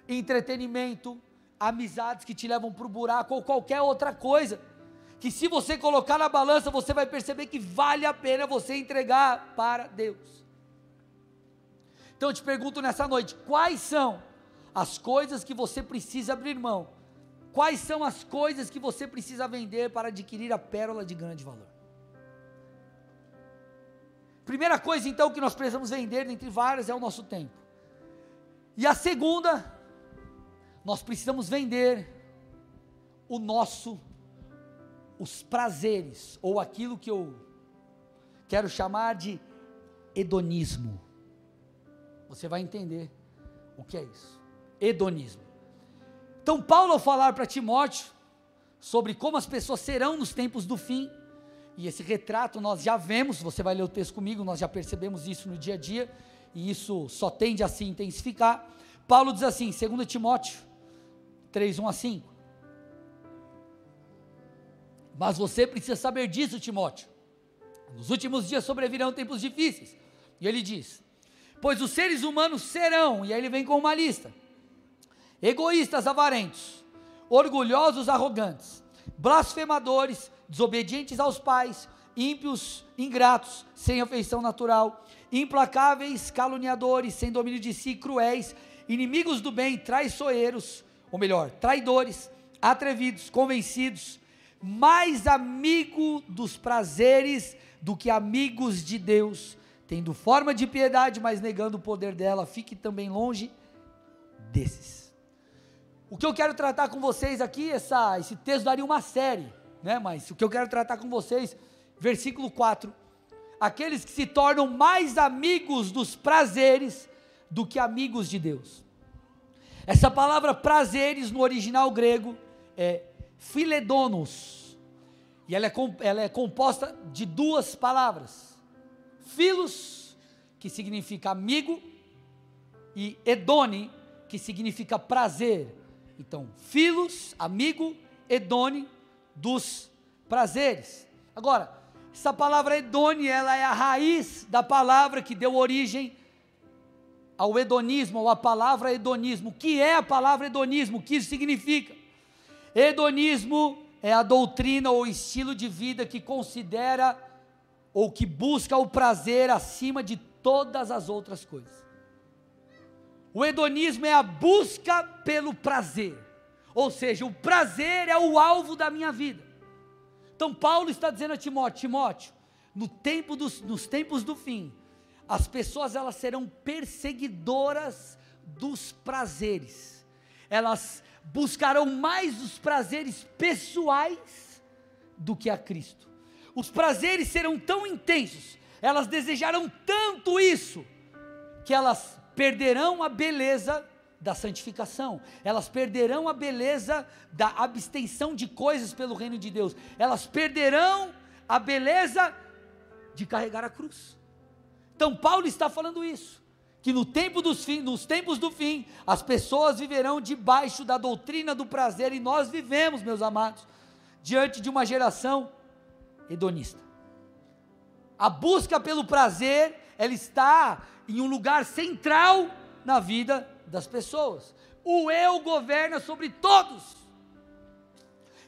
Entretenimento, amizades que te levam para o buraco ou qualquer outra coisa, que se você colocar na balança, você vai perceber que vale a pena você entregar para Deus. Então eu te pergunto nessa noite, quais são as coisas que você precisa abrir mão. Quais são as coisas que você precisa vender para adquirir a pérola de grande valor? Primeira coisa, então, que nós precisamos vender, dentre várias, é o nosso tempo. E a segunda, nós precisamos vender o nosso, os prazeres, ou aquilo que eu quero chamar de hedonismo. Você vai entender o que é isso hedonismo. Então, Paulo, ao falar para Timóteo sobre como as pessoas serão nos tempos do fim, e esse retrato nós já vemos, você vai ler o texto comigo, nós já percebemos isso no dia a dia, e isso só tende a se intensificar. Paulo diz assim, 2 Timóteo 3, 1 a 5. Mas você precisa saber disso, Timóteo. Nos últimos dias sobrevirão tempos difíceis. E ele diz: Pois os seres humanos serão, e aí ele vem com uma lista: egoístas, avarentos, orgulhosos, arrogantes, blasfemadores, desobedientes aos pais, ímpios, ingratos, sem afeição natural, implacáveis, caluniadores, sem domínio de si, cruéis, inimigos do bem, traiçoeiros, ou melhor, traidores, atrevidos, convencidos, mais amigo dos prazeres do que amigos de Deus, tendo forma de piedade, mas negando o poder dela, fique também longe desses. O que eu quero tratar com vocês aqui, essa, esse texto daria uma série, né? Mas o que eu quero tratar com vocês, versículo 4. Aqueles que se tornam mais amigos dos prazeres do que amigos de Deus. Essa palavra prazeres no original grego é philedonos. E ela é, ela é composta de duas palavras. Filos, que significa amigo, e edone, que significa prazer. Então, filos, amigo, edone, dos prazeres. Agora, essa palavra edone, ela é a raiz da palavra que deu origem ao hedonismo, ou a palavra hedonismo. O que é a palavra hedonismo? O que isso significa? Hedonismo é a doutrina ou estilo de vida que considera ou que busca o prazer acima de todas as outras coisas. O hedonismo é a busca pelo prazer, ou seja, o prazer é o alvo da minha vida. Então Paulo está dizendo a Timóteo, Timóteo, no tempo dos, nos tempos do fim, as pessoas elas serão perseguidoras dos prazeres. Elas buscarão mais os prazeres pessoais do que a Cristo. Os prazeres serão tão intensos, elas desejarão tanto isso, que elas perderão a beleza da santificação, elas perderão a beleza da abstenção de coisas pelo reino de Deus, elas perderão a beleza de carregar a cruz. Então Paulo está falando isso, que no tempo dos fim, nos tempos do fim, as pessoas viverão debaixo da doutrina do prazer e nós vivemos, meus amados, diante de uma geração hedonista. A busca pelo prazer, ela está em um lugar central na vida das pessoas. O eu governa sobre todos.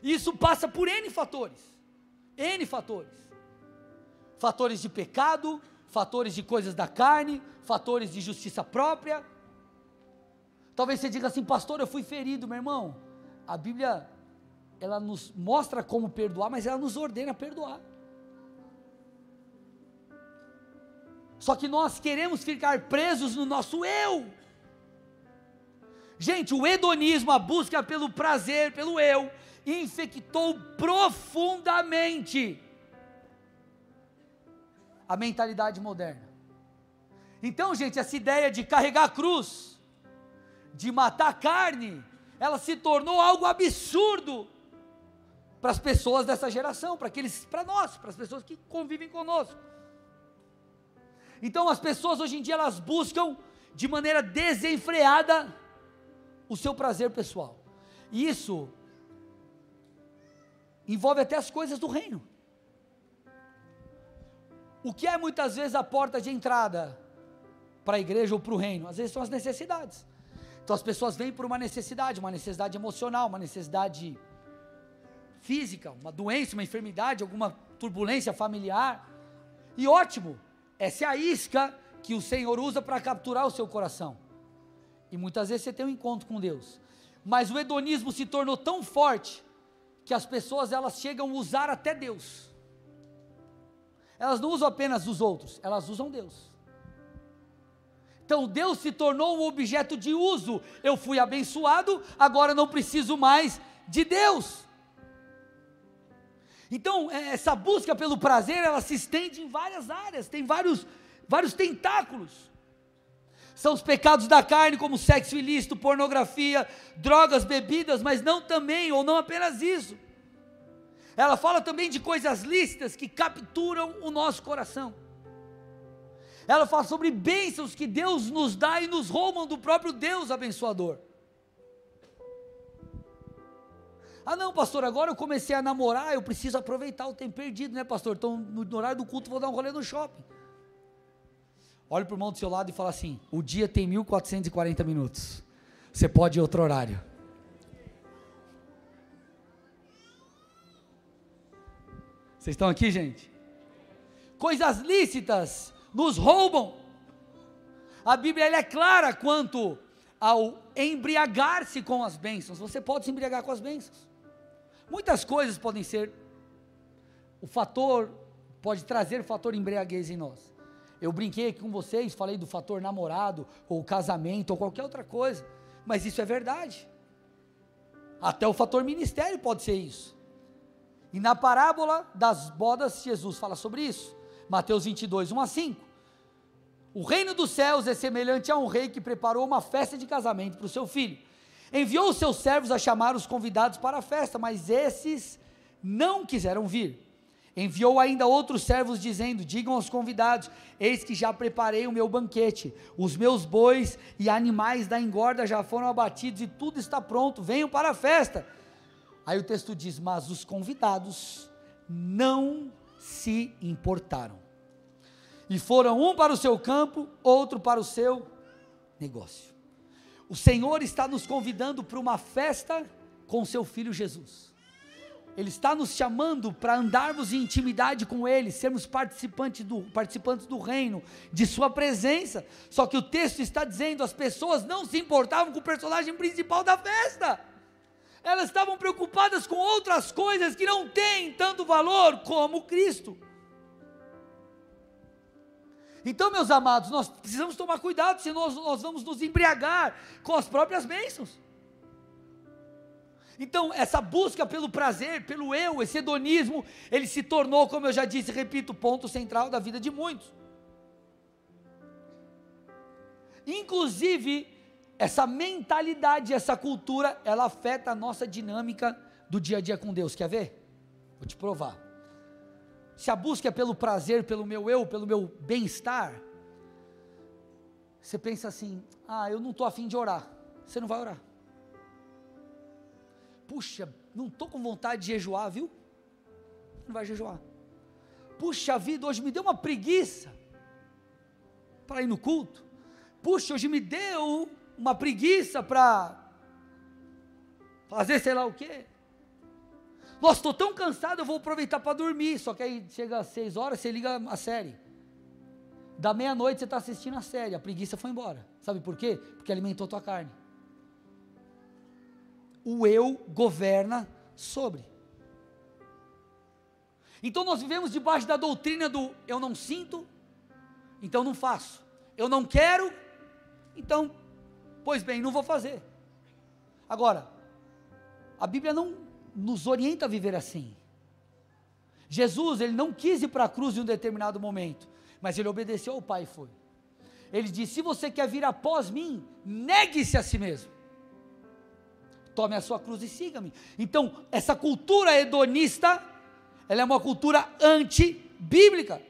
Isso passa por N fatores. N fatores. Fatores de pecado, fatores de coisas da carne, fatores de justiça própria. Talvez você diga assim, pastor, eu fui ferido, meu irmão. A Bíblia, ela nos mostra como perdoar, mas ela nos ordena perdoar. Só que nós queremos ficar presos no nosso eu. Gente, o hedonismo, a busca pelo prazer, pelo eu, infectou profundamente a mentalidade moderna. Então, gente, essa ideia de carregar a cruz, de matar a carne, ela se tornou algo absurdo para as pessoas dessa geração, para aqueles, para nós, para as pessoas que convivem conosco. Então, as pessoas hoje em dia elas buscam de maneira desenfreada o seu prazer pessoal. E isso envolve até as coisas do reino. O que é muitas vezes a porta de entrada para a igreja ou para o reino? Às vezes são as necessidades. Então as pessoas vêm por uma necessidade, uma necessidade emocional, uma necessidade física, uma doença, uma enfermidade, alguma turbulência familiar. E ótimo, essa é a isca que o Senhor usa para capturar o seu coração. E muitas vezes você tem um encontro com Deus. Mas o hedonismo se tornou tão forte que as pessoas elas chegam a usar até Deus. Elas não usam apenas os outros, elas usam Deus. Então Deus se tornou um objeto de uso. Eu fui abençoado, agora não preciso mais de Deus. Então, é, essa busca pelo prazer, ela se estende em várias áreas, tem vários, vários tentáculos. São os pecados da carne, como sexo ilícito, pornografia, drogas, bebidas, mas não também, ou não apenas isso. Ela fala também de coisas lícitas que capturam o nosso coração. Ela fala sobre bênçãos que Deus nos dá e nos roubam do próprio Deus abençoador. Ah, não, pastor, agora eu comecei a namorar, eu preciso aproveitar o tempo perdido, né, pastor? Então, no horário do culto, vou dar um rolê no shopping. Olhe para o irmão do seu lado e fala assim: o dia tem 1440 minutos. Você pode ir outro horário. Vocês estão aqui, gente? Coisas lícitas nos roubam. A Bíblia é clara quanto ao embriagar-se com as bênçãos. Você pode se embriagar com as bênçãos. Muitas coisas podem ser o fator, pode trazer o fator embriaguez em nós. Eu brinquei aqui com vocês, falei do fator namorado, ou casamento, ou qualquer outra coisa, mas isso é verdade. Até o fator ministério pode ser isso. E na parábola das bodas, Jesus fala sobre isso. Mateus 22, 1 a 5. O reino dos céus é semelhante a um rei que preparou uma festa de casamento para o seu filho. Enviou os seus servos a chamar os convidados para a festa, mas esses não quiseram vir. Enviou ainda outros servos, dizendo: Digam aos convidados: Eis que já preparei o meu banquete, os meus bois e animais da engorda já foram abatidos e tudo está pronto, venham para a festa. Aí o texto diz: Mas os convidados não se importaram, e foram um para o seu campo, outro para o seu negócio. O Senhor está nos convidando para uma festa com seu filho Jesus. Ele está nos chamando para andarmos em intimidade com Ele, sermos participantes do, participantes do reino, de Sua presença. Só que o texto está dizendo: as pessoas não se importavam com o personagem principal da festa, elas estavam preocupadas com outras coisas que não têm tanto valor como Cristo. Então, meus amados, nós precisamos tomar cuidado, senão nós, nós vamos nos embriagar com as próprias bênçãos. Então, essa busca pelo prazer, pelo eu, esse hedonismo, ele se tornou, como eu já disse, repito, ponto central da vida de muitos. Inclusive, essa mentalidade, essa cultura, ela afeta a nossa dinâmica do dia a dia com Deus. Quer ver? Vou te provar. Se a busca é pelo prazer, pelo meu eu, pelo meu bem-estar, você pensa assim: ah, eu não estou afim de orar. Você não vai orar. Puxa, não estou com vontade de jejuar, viu? Não vai jejuar. Puxa vida, hoje me deu uma preguiça para ir no culto. Puxa, hoje me deu uma preguiça para fazer sei lá o quê. Nossa, estou tão cansado, eu vou aproveitar para dormir. Só que aí chega às seis horas, você liga a série. Da meia-noite você está assistindo a série, a preguiça foi embora. Sabe por quê? Porque alimentou tua carne o eu governa sobre. Então nós vivemos debaixo da doutrina do eu não sinto, então não faço. Eu não quero, então, pois bem, não vou fazer. Agora, a Bíblia não nos orienta a viver assim. Jesus, ele não quis ir para a cruz em um determinado momento, mas ele obedeceu ao Pai e foi. Ele disse: Se você quer vir após mim, negue-se a si mesmo tome a sua cruz e siga-me. Então, essa cultura hedonista, ela é uma cultura anti-bíblica.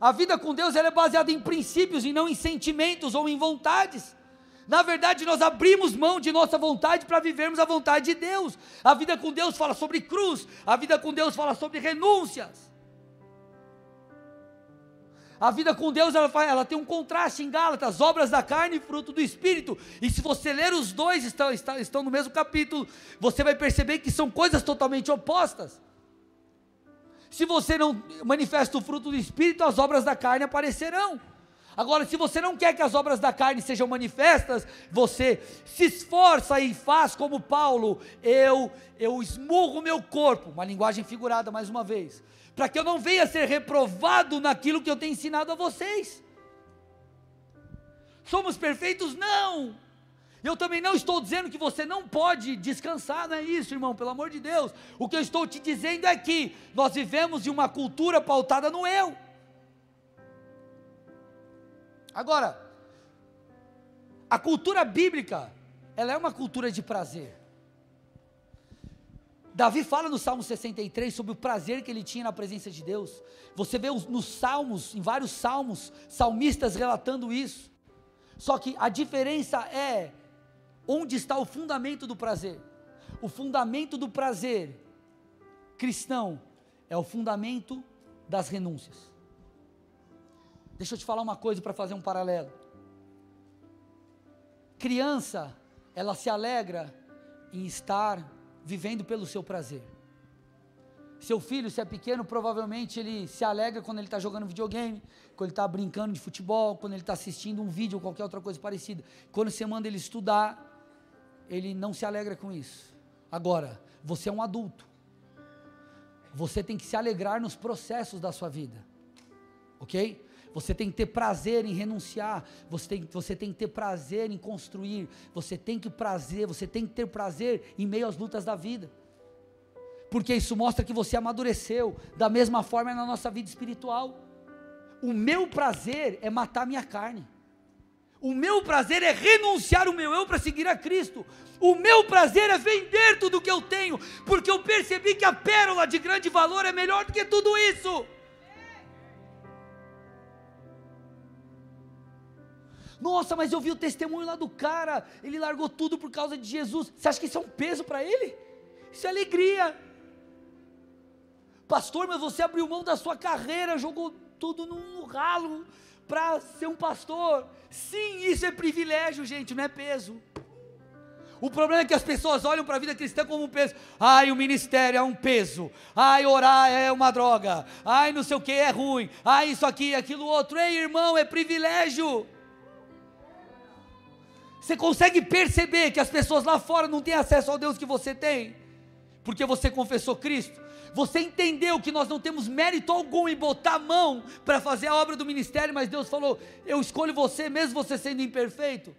A vida com Deus ela é baseada em princípios e não em sentimentos ou em vontades. Na verdade, nós abrimos mão de nossa vontade para vivermos a vontade de Deus. A vida com Deus fala sobre cruz, a vida com Deus fala sobre renúncias. A vida com Deus ela, ela, tem um contraste em Gálatas, obras da carne e fruto do Espírito. E se você ler os dois, estão, estão, estão no mesmo capítulo, você vai perceber que são coisas totalmente opostas. Se você não manifesta o fruto do Espírito, as obras da carne aparecerão. Agora, se você não quer que as obras da carne sejam manifestas, você se esforça e faz como Paulo, eu eu esmurro o meu corpo, uma linguagem figurada mais uma vez para que eu não venha ser reprovado naquilo que eu tenho ensinado a vocês. Somos perfeitos? Não! Eu também não estou dizendo que você não pode descansar, não é isso, irmão, pelo amor de Deus. O que eu estou te dizendo é que nós vivemos em uma cultura pautada no eu. Agora, A cultura bíblica, ela é uma cultura de prazer. Davi fala no Salmo 63 sobre o prazer que ele tinha na presença de Deus. Você vê nos salmos, em vários salmos, salmistas relatando isso. Só que a diferença é onde está o fundamento do prazer. O fundamento do prazer cristão é o fundamento das renúncias. Deixa eu te falar uma coisa para fazer um paralelo. Criança, ela se alegra em estar vivendo pelo seu prazer. Seu filho, se é pequeno, provavelmente ele se alegra quando ele está jogando videogame, quando ele está brincando de futebol, quando ele está assistindo um vídeo ou qualquer outra coisa parecida. Quando você manda ele estudar, ele não se alegra com isso. Agora, você é um adulto. Você tem que se alegrar nos processos da sua vida. Ok? Você tem que ter prazer em renunciar, você tem, você tem que ter prazer em construir, você tem que prazer, você tem que ter prazer em meio às lutas da vida. Porque isso mostra que você amadureceu, da mesma forma na nossa vida espiritual. O meu prazer é matar minha carne. O meu prazer é renunciar o meu eu para seguir a Cristo. O meu prazer é vender tudo o que eu tenho, porque eu percebi que a pérola de grande valor é melhor do que tudo isso. Nossa, mas eu vi o testemunho lá do cara, ele largou tudo por causa de Jesus. Você acha que isso é um peso para ele? Isso é alegria. Pastor, mas você abriu mão da sua carreira, jogou tudo no ralo para ser um pastor. Sim, isso é privilégio, gente, não é peso. O problema é que as pessoas olham para a vida cristã como um peso. Ai, o ministério é um peso. Ai, orar é uma droga. Ai, não sei o que é ruim. Ai, isso aqui, aquilo outro. Ei, irmão, é privilégio. Você consegue perceber que as pessoas lá fora não têm acesso ao Deus que você tem? Porque você confessou Cristo? Você entendeu que nós não temos mérito algum em botar a mão para fazer a obra do ministério, mas Deus falou: Eu escolho você, mesmo você sendo imperfeito.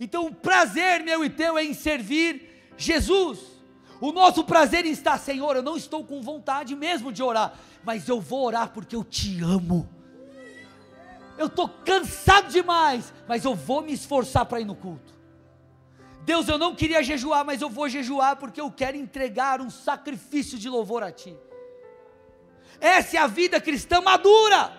Então, o prazer meu e teu é em servir Jesus. O nosso prazer em estar, Senhor, eu não estou com vontade mesmo de orar, mas eu vou orar porque eu te amo. Eu estou cansado demais, mas eu vou me esforçar para ir no culto. Deus, eu não queria jejuar, mas eu vou jejuar porque eu quero entregar um sacrifício de louvor a Ti. Essa é a vida cristã madura.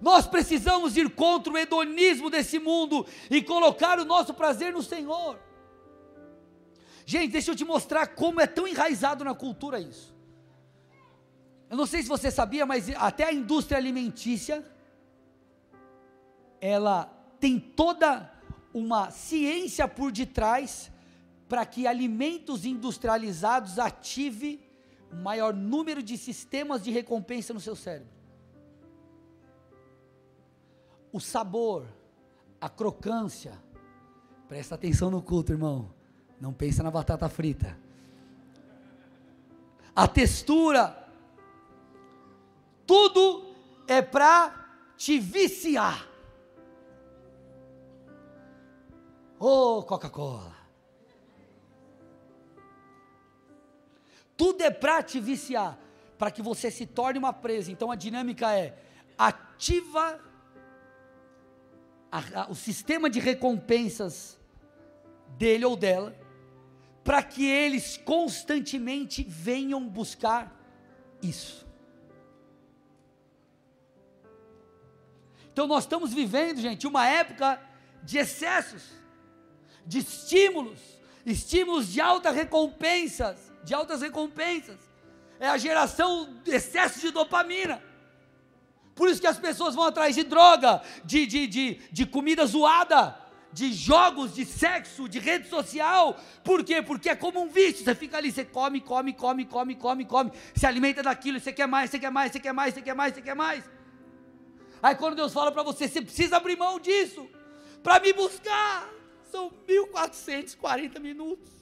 Nós precisamos ir contra o hedonismo desse mundo e colocar o nosso prazer no Senhor. Gente, deixa eu te mostrar como é tão enraizado na cultura isso. Eu não sei se você sabia, mas até a indústria alimentícia ela tem toda uma ciência por detrás para que alimentos industrializados ative o maior número de sistemas de recompensa no seu cérebro. O sabor, a crocância, presta atenção no culto, irmão. Não pensa na batata frita. A textura, tudo é para te viciar. Ô oh, Coca-Cola. Tudo é para te viciar, para que você se torne uma presa. Então a dinâmica é ativa a, a, o sistema de recompensas dele ou dela, para que eles constantemente venham buscar isso. Então nós estamos vivendo, gente, uma época de excessos de estímulos, estímulos de altas recompensas, de altas recompensas. É a geração de excesso de dopamina. Por isso que as pessoas vão atrás de droga, de, de, de, de comida zoada, de jogos, de sexo, de rede social. Por quê? Porque é como um vício. Você fica ali, você come, come, come, come, come, come, se alimenta daquilo, você quer mais, você quer mais, você quer mais, você quer mais, você quer mais. Aí quando Deus fala para você, você precisa abrir mão disso para me buscar. São 1440 minutos.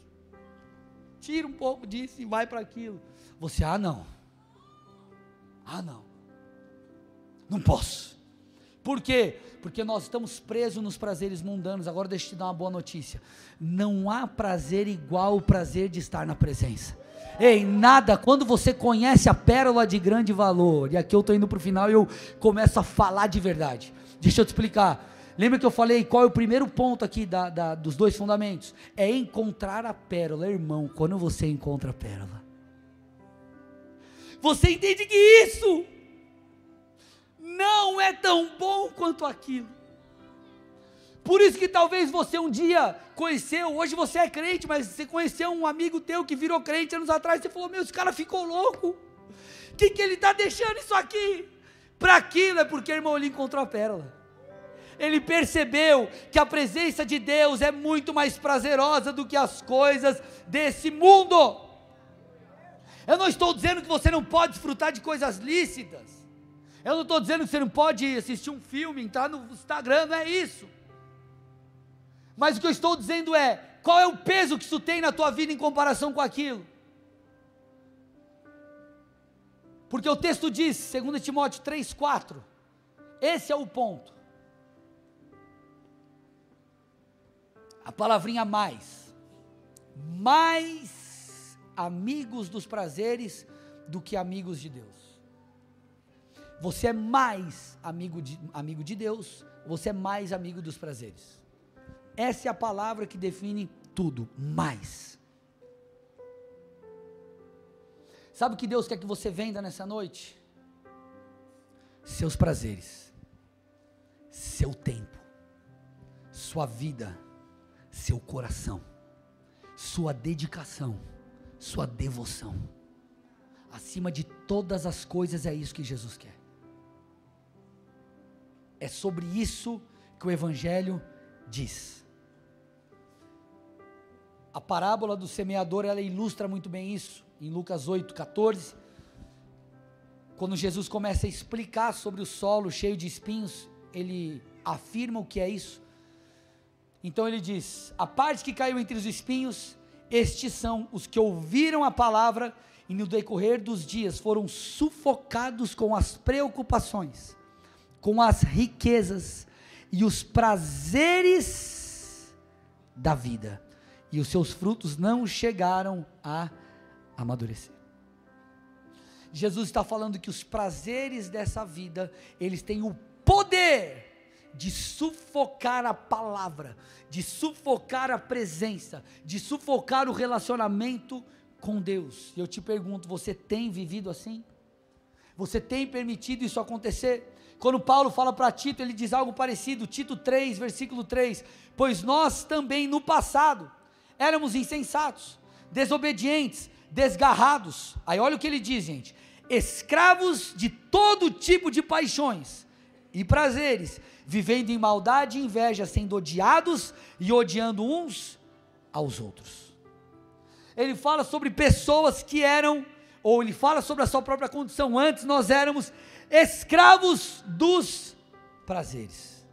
Tira um pouco disso e vai para aquilo. Você, ah, não. Ah, não. Não posso. Por quê? Porque nós estamos presos nos prazeres mundanos. Agora deixa eu te dar uma boa notícia. Não há prazer igual o prazer de estar na presença. Ei, nada, quando você conhece a pérola de grande valor, e aqui eu estou indo para o final e eu começo a falar de verdade. Deixa eu te explicar. Lembra que eu falei qual é o primeiro ponto aqui da, da, dos dois fundamentos? É encontrar a pérola, irmão. Quando você encontra a pérola, você entende que isso não é tão bom quanto aquilo. Por isso que talvez você um dia conheceu, hoje você é crente, mas você conheceu um amigo teu que virou crente anos atrás, você falou, meu, esse cara ficou louco. O que, que ele está deixando isso aqui? Para aquilo é porque, irmão, ele encontrou a pérola. Ele percebeu que a presença de Deus é muito mais prazerosa do que as coisas desse mundo. Eu não estou dizendo que você não pode desfrutar de coisas lícitas. Eu não estou dizendo que você não pode assistir um filme, entrar no Instagram, não é isso. Mas o que eu estou dizendo é: qual é o peso que isso tem na tua vida em comparação com aquilo? Porque o texto diz, 2 Timóteo 3,4, esse é o ponto. A palavrinha mais. Mais amigos dos prazeres do que amigos de Deus. Você é mais amigo de, amigo de Deus, você é mais amigo dos prazeres. Essa é a palavra que define tudo, mais. Sabe o que Deus quer que você venda nessa noite? Seus prazeres, seu tempo, sua vida, seu coração, sua dedicação, sua devoção. Acima de todas as coisas, é isso que Jesus quer. É sobre isso que o Evangelho diz. A parábola do semeador, ela ilustra muito bem isso, em Lucas 8, 14. Quando Jesus começa a explicar sobre o solo cheio de espinhos, ele afirma o que é isso. Então ele diz: A parte que caiu entre os espinhos, estes são os que ouviram a palavra e no decorrer dos dias foram sufocados com as preocupações, com as riquezas e os prazeres da vida e os seus frutos não chegaram a amadurecer. Jesus está falando que os prazeres dessa vida, eles têm o poder de sufocar a palavra, de sufocar a presença, de sufocar o relacionamento com Deus. E eu te pergunto, você tem vivido assim? Você tem permitido isso acontecer? Quando Paulo fala para Tito, ele diz algo parecido, Tito 3, versículo 3: Pois nós também no passado, éramos insensatos, desobedientes, desgarrados. Aí olha o que ele diz, gente: escravos de todo tipo de paixões e prazeres, vivendo em maldade e inveja, sendo odiados e odiando uns aos outros. Ele fala sobre pessoas que eram, ou ele fala sobre a sua própria condição. Antes nós éramos escravos dos prazeres.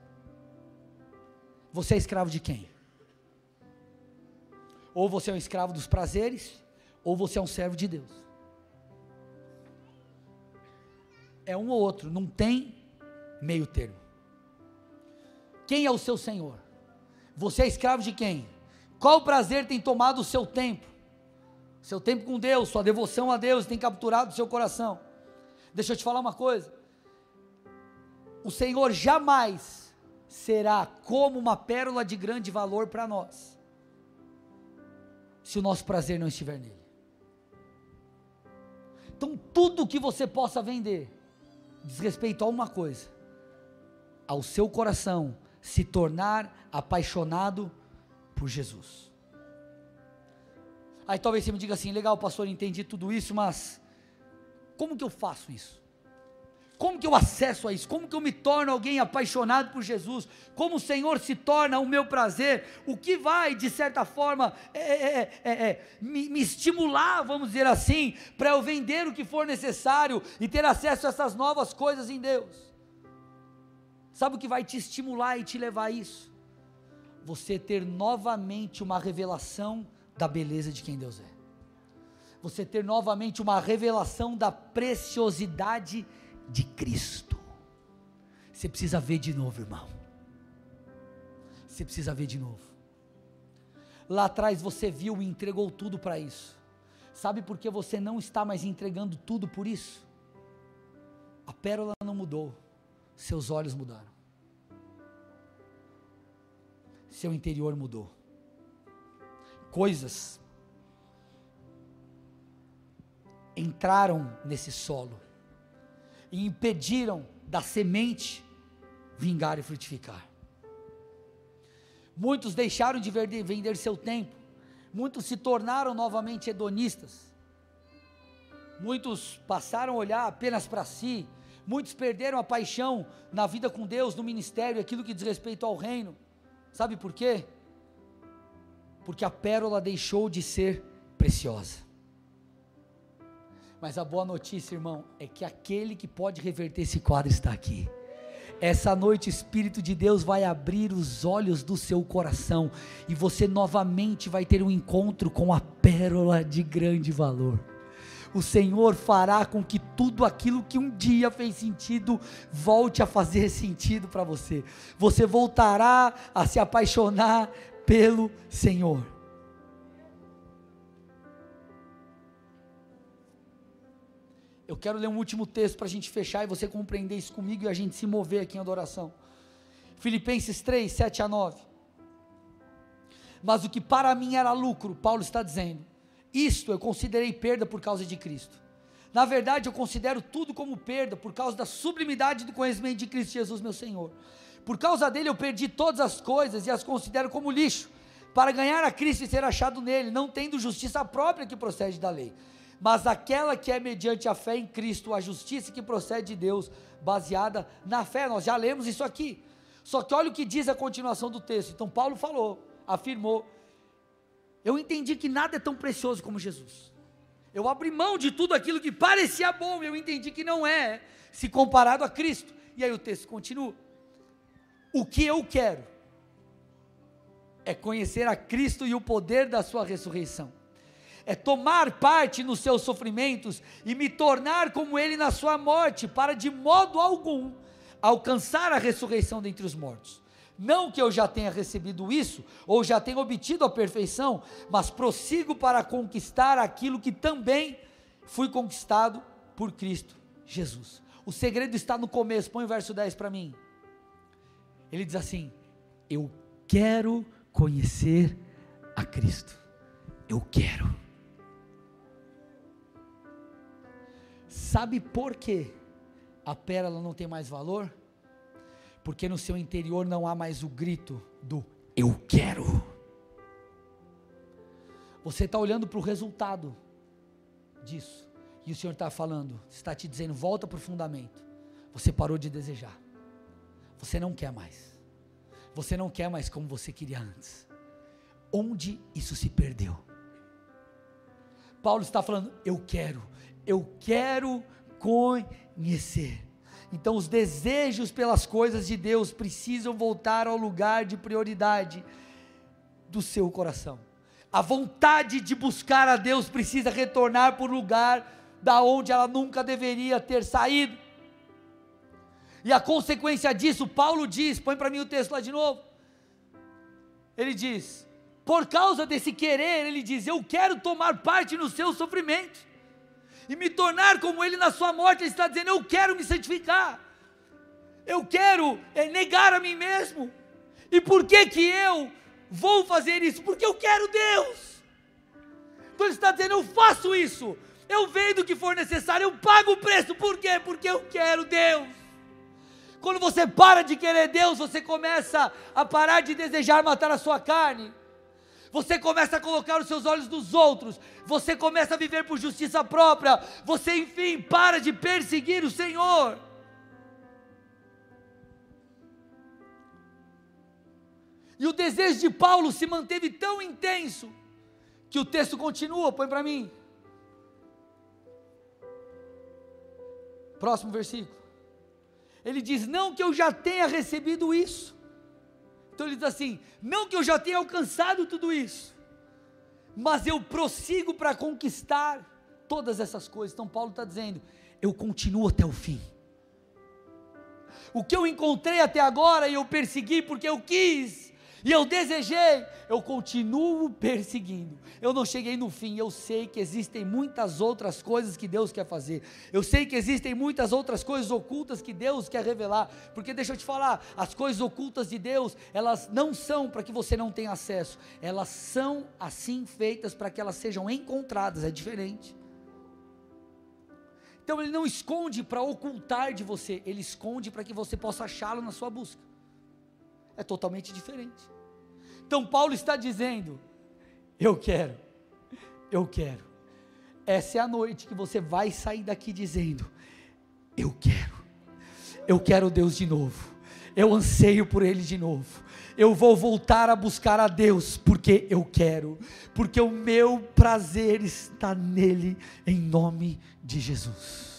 Você é escravo de quem? Ou você é um escravo dos prazeres, ou você é um servo de Deus. É um ou outro, não tem meio termo. Quem é o seu Senhor? Você é escravo de quem? Qual prazer tem tomado o seu tempo? Seu tempo com Deus, sua devoção a Deus tem capturado o seu coração. Deixa eu te falar uma coisa. O Senhor jamais será como uma pérola de grande valor para nós se o nosso prazer não estiver nele. Então, tudo que você possa vender diz respeito a uma coisa: ao seu coração se tornar apaixonado por Jesus. Aí talvez você me diga assim: legal, pastor, entendi tudo isso, mas como que eu faço isso? Como que eu acesso a isso? Como que eu me torno alguém apaixonado por Jesus? Como o Senhor se torna o meu prazer? O que vai, de certa forma, é, é, é, é me, me, estimular, vamos dizer assim, para eu vender o que for necessário e ter acesso a essas novas coisas em Deus? Sabe o que vai te estimular e te levar a isso? Você ter novamente uma revelação da beleza de quem Deus é. Você ter novamente uma revelação da preciosidade de de Cristo. Você precisa ver de novo, irmão. Você precisa ver de novo. Lá atrás você viu e entregou tudo para isso. Sabe por que você não está mais entregando tudo por isso? A pérola não mudou, seus olhos mudaram. Seu interior mudou. Coisas entraram nesse solo e impediram da semente vingar e frutificar. Muitos deixaram de vender seu tempo, muitos se tornaram novamente hedonistas, muitos passaram a olhar apenas para si, muitos perderam a paixão na vida com Deus, no ministério, aquilo que diz respeito ao reino. Sabe por quê? Porque a pérola deixou de ser preciosa. Mas a boa notícia, irmão, é que aquele que pode reverter esse quadro está aqui. Essa noite, o Espírito de Deus vai abrir os olhos do seu coração e você novamente vai ter um encontro com a pérola de grande valor. O Senhor fará com que tudo aquilo que um dia fez sentido volte a fazer sentido para você. Você voltará a se apaixonar pelo Senhor. Eu quero ler um último texto para a gente fechar e você compreender isso comigo e a gente se mover aqui em adoração. Filipenses 3, 7 a 9. Mas o que para mim era lucro, Paulo está dizendo, isto eu considerei perda por causa de Cristo. Na verdade, eu considero tudo como perda por causa da sublimidade do conhecimento de Cristo Jesus, meu Senhor. Por causa dele eu perdi todas as coisas e as considero como lixo, para ganhar a Cristo e ser achado nele, não tendo justiça própria que procede da lei mas aquela que é mediante a fé em Cristo, a justiça que procede de Deus, baseada na fé. Nós já lemos isso aqui. Só que olha o que diz a continuação do texto. Então Paulo falou, afirmou: Eu entendi que nada é tão precioso como Jesus. Eu abri mão de tudo aquilo que parecia bom, eu entendi que não é, se comparado a Cristo. E aí o texto continua: O que eu quero é conhecer a Cristo e o poder da sua ressurreição é tomar parte nos seus sofrimentos e me tornar como ele na sua morte, para de modo algum alcançar a ressurreição dentre os mortos. Não que eu já tenha recebido isso, ou já tenha obtido a perfeição, mas prossigo para conquistar aquilo que também fui conquistado por Cristo Jesus. O segredo está no começo, põe o verso 10 para mim. Ele diz assim: Eu quero conhecer a Cristo. Eu quero. Sabe por que a pérola não tem mais valor? Porque no seu interior não há mais o grito do eu quero. Você está olhando para o resultado disso. E o Senhor está falando, está te dizendo, volta para o fundamento. Você parou de desejar. Você não quer mais. Você não quer mais como você queria antes. Onde isso se perdeu? Paulo está falando, eu quero, eu quero conhecer. Então, os desejos pelas coisas de Deus precisam voltar ao lugar de prioridade do seu coração. A vontade de buscar a Deus precisa retornar para o lugar da onde ela nunca deveria ter saído. E a consequência disso, Paulo diz, põe para mim o texto lá de novo. Ele diz: por causa desse querer, ele diz: Eu quero tomar parte no seu sofrimento e me tornar como Ele na sua morte. Ele está dizendo: Eu quero me santificar, eu quero é, negar a mim mesmo. E por que que eu vou fazer isso? Porque eu quero Deus. Então Ele está dizendo: Eu faço isso, eu vendo o que for necessário, eu pago o preço. Por quê? Porque eu quero Deus. Quando você para de querer Deus, você começa a parar de desejar matar a sua carne você começa a colocar os seus olhos nos outros, você começa a viver por justiça própria, você enfim para de perseguir o Senhor. E o desejo de Paulo se manteve tão intenso, que o texto continua, põe para mim. Próximo versículo. Ele diz: Não que eu já tenha recebido isso, então ele diz assim: não que eu já tenha alcançado tudo isso, mas eu prossigo para conquistar todas essas coisas. Então Paulo está dizendo: eu continuo até o fim. O que eu encontrei até agora e eu persegui porque eu quis, E eu desejei, eu continuo perseguindo. Eu não cheguei no fim, eu sei que existem muitas outras coisas que Deus quer fazer. Eu sei que existem muitas outras coisas ocultas que Deus quer revelar. Porque deixa eu te falar, as coisas ocultas de Deus, elas não são para que você não tenha acesso. Elas são assim feitas para que elas sejam encontradas, é diferente. Então ele não esconde para ocultar de você, ele esconde para que você possa achá-lo na sua busca. É totalmente diferente. Então Paulo está dizendo: Eu quero, eu quero. Essa é a noite que você vai sair daqui dizendo: Eu quero, eu quero Deus de novo, eu anseio por Ele de novo, eu vou voltar a buscar a Deus, porque eu quero, porque o meu prazer está nele, em nome de Jesus.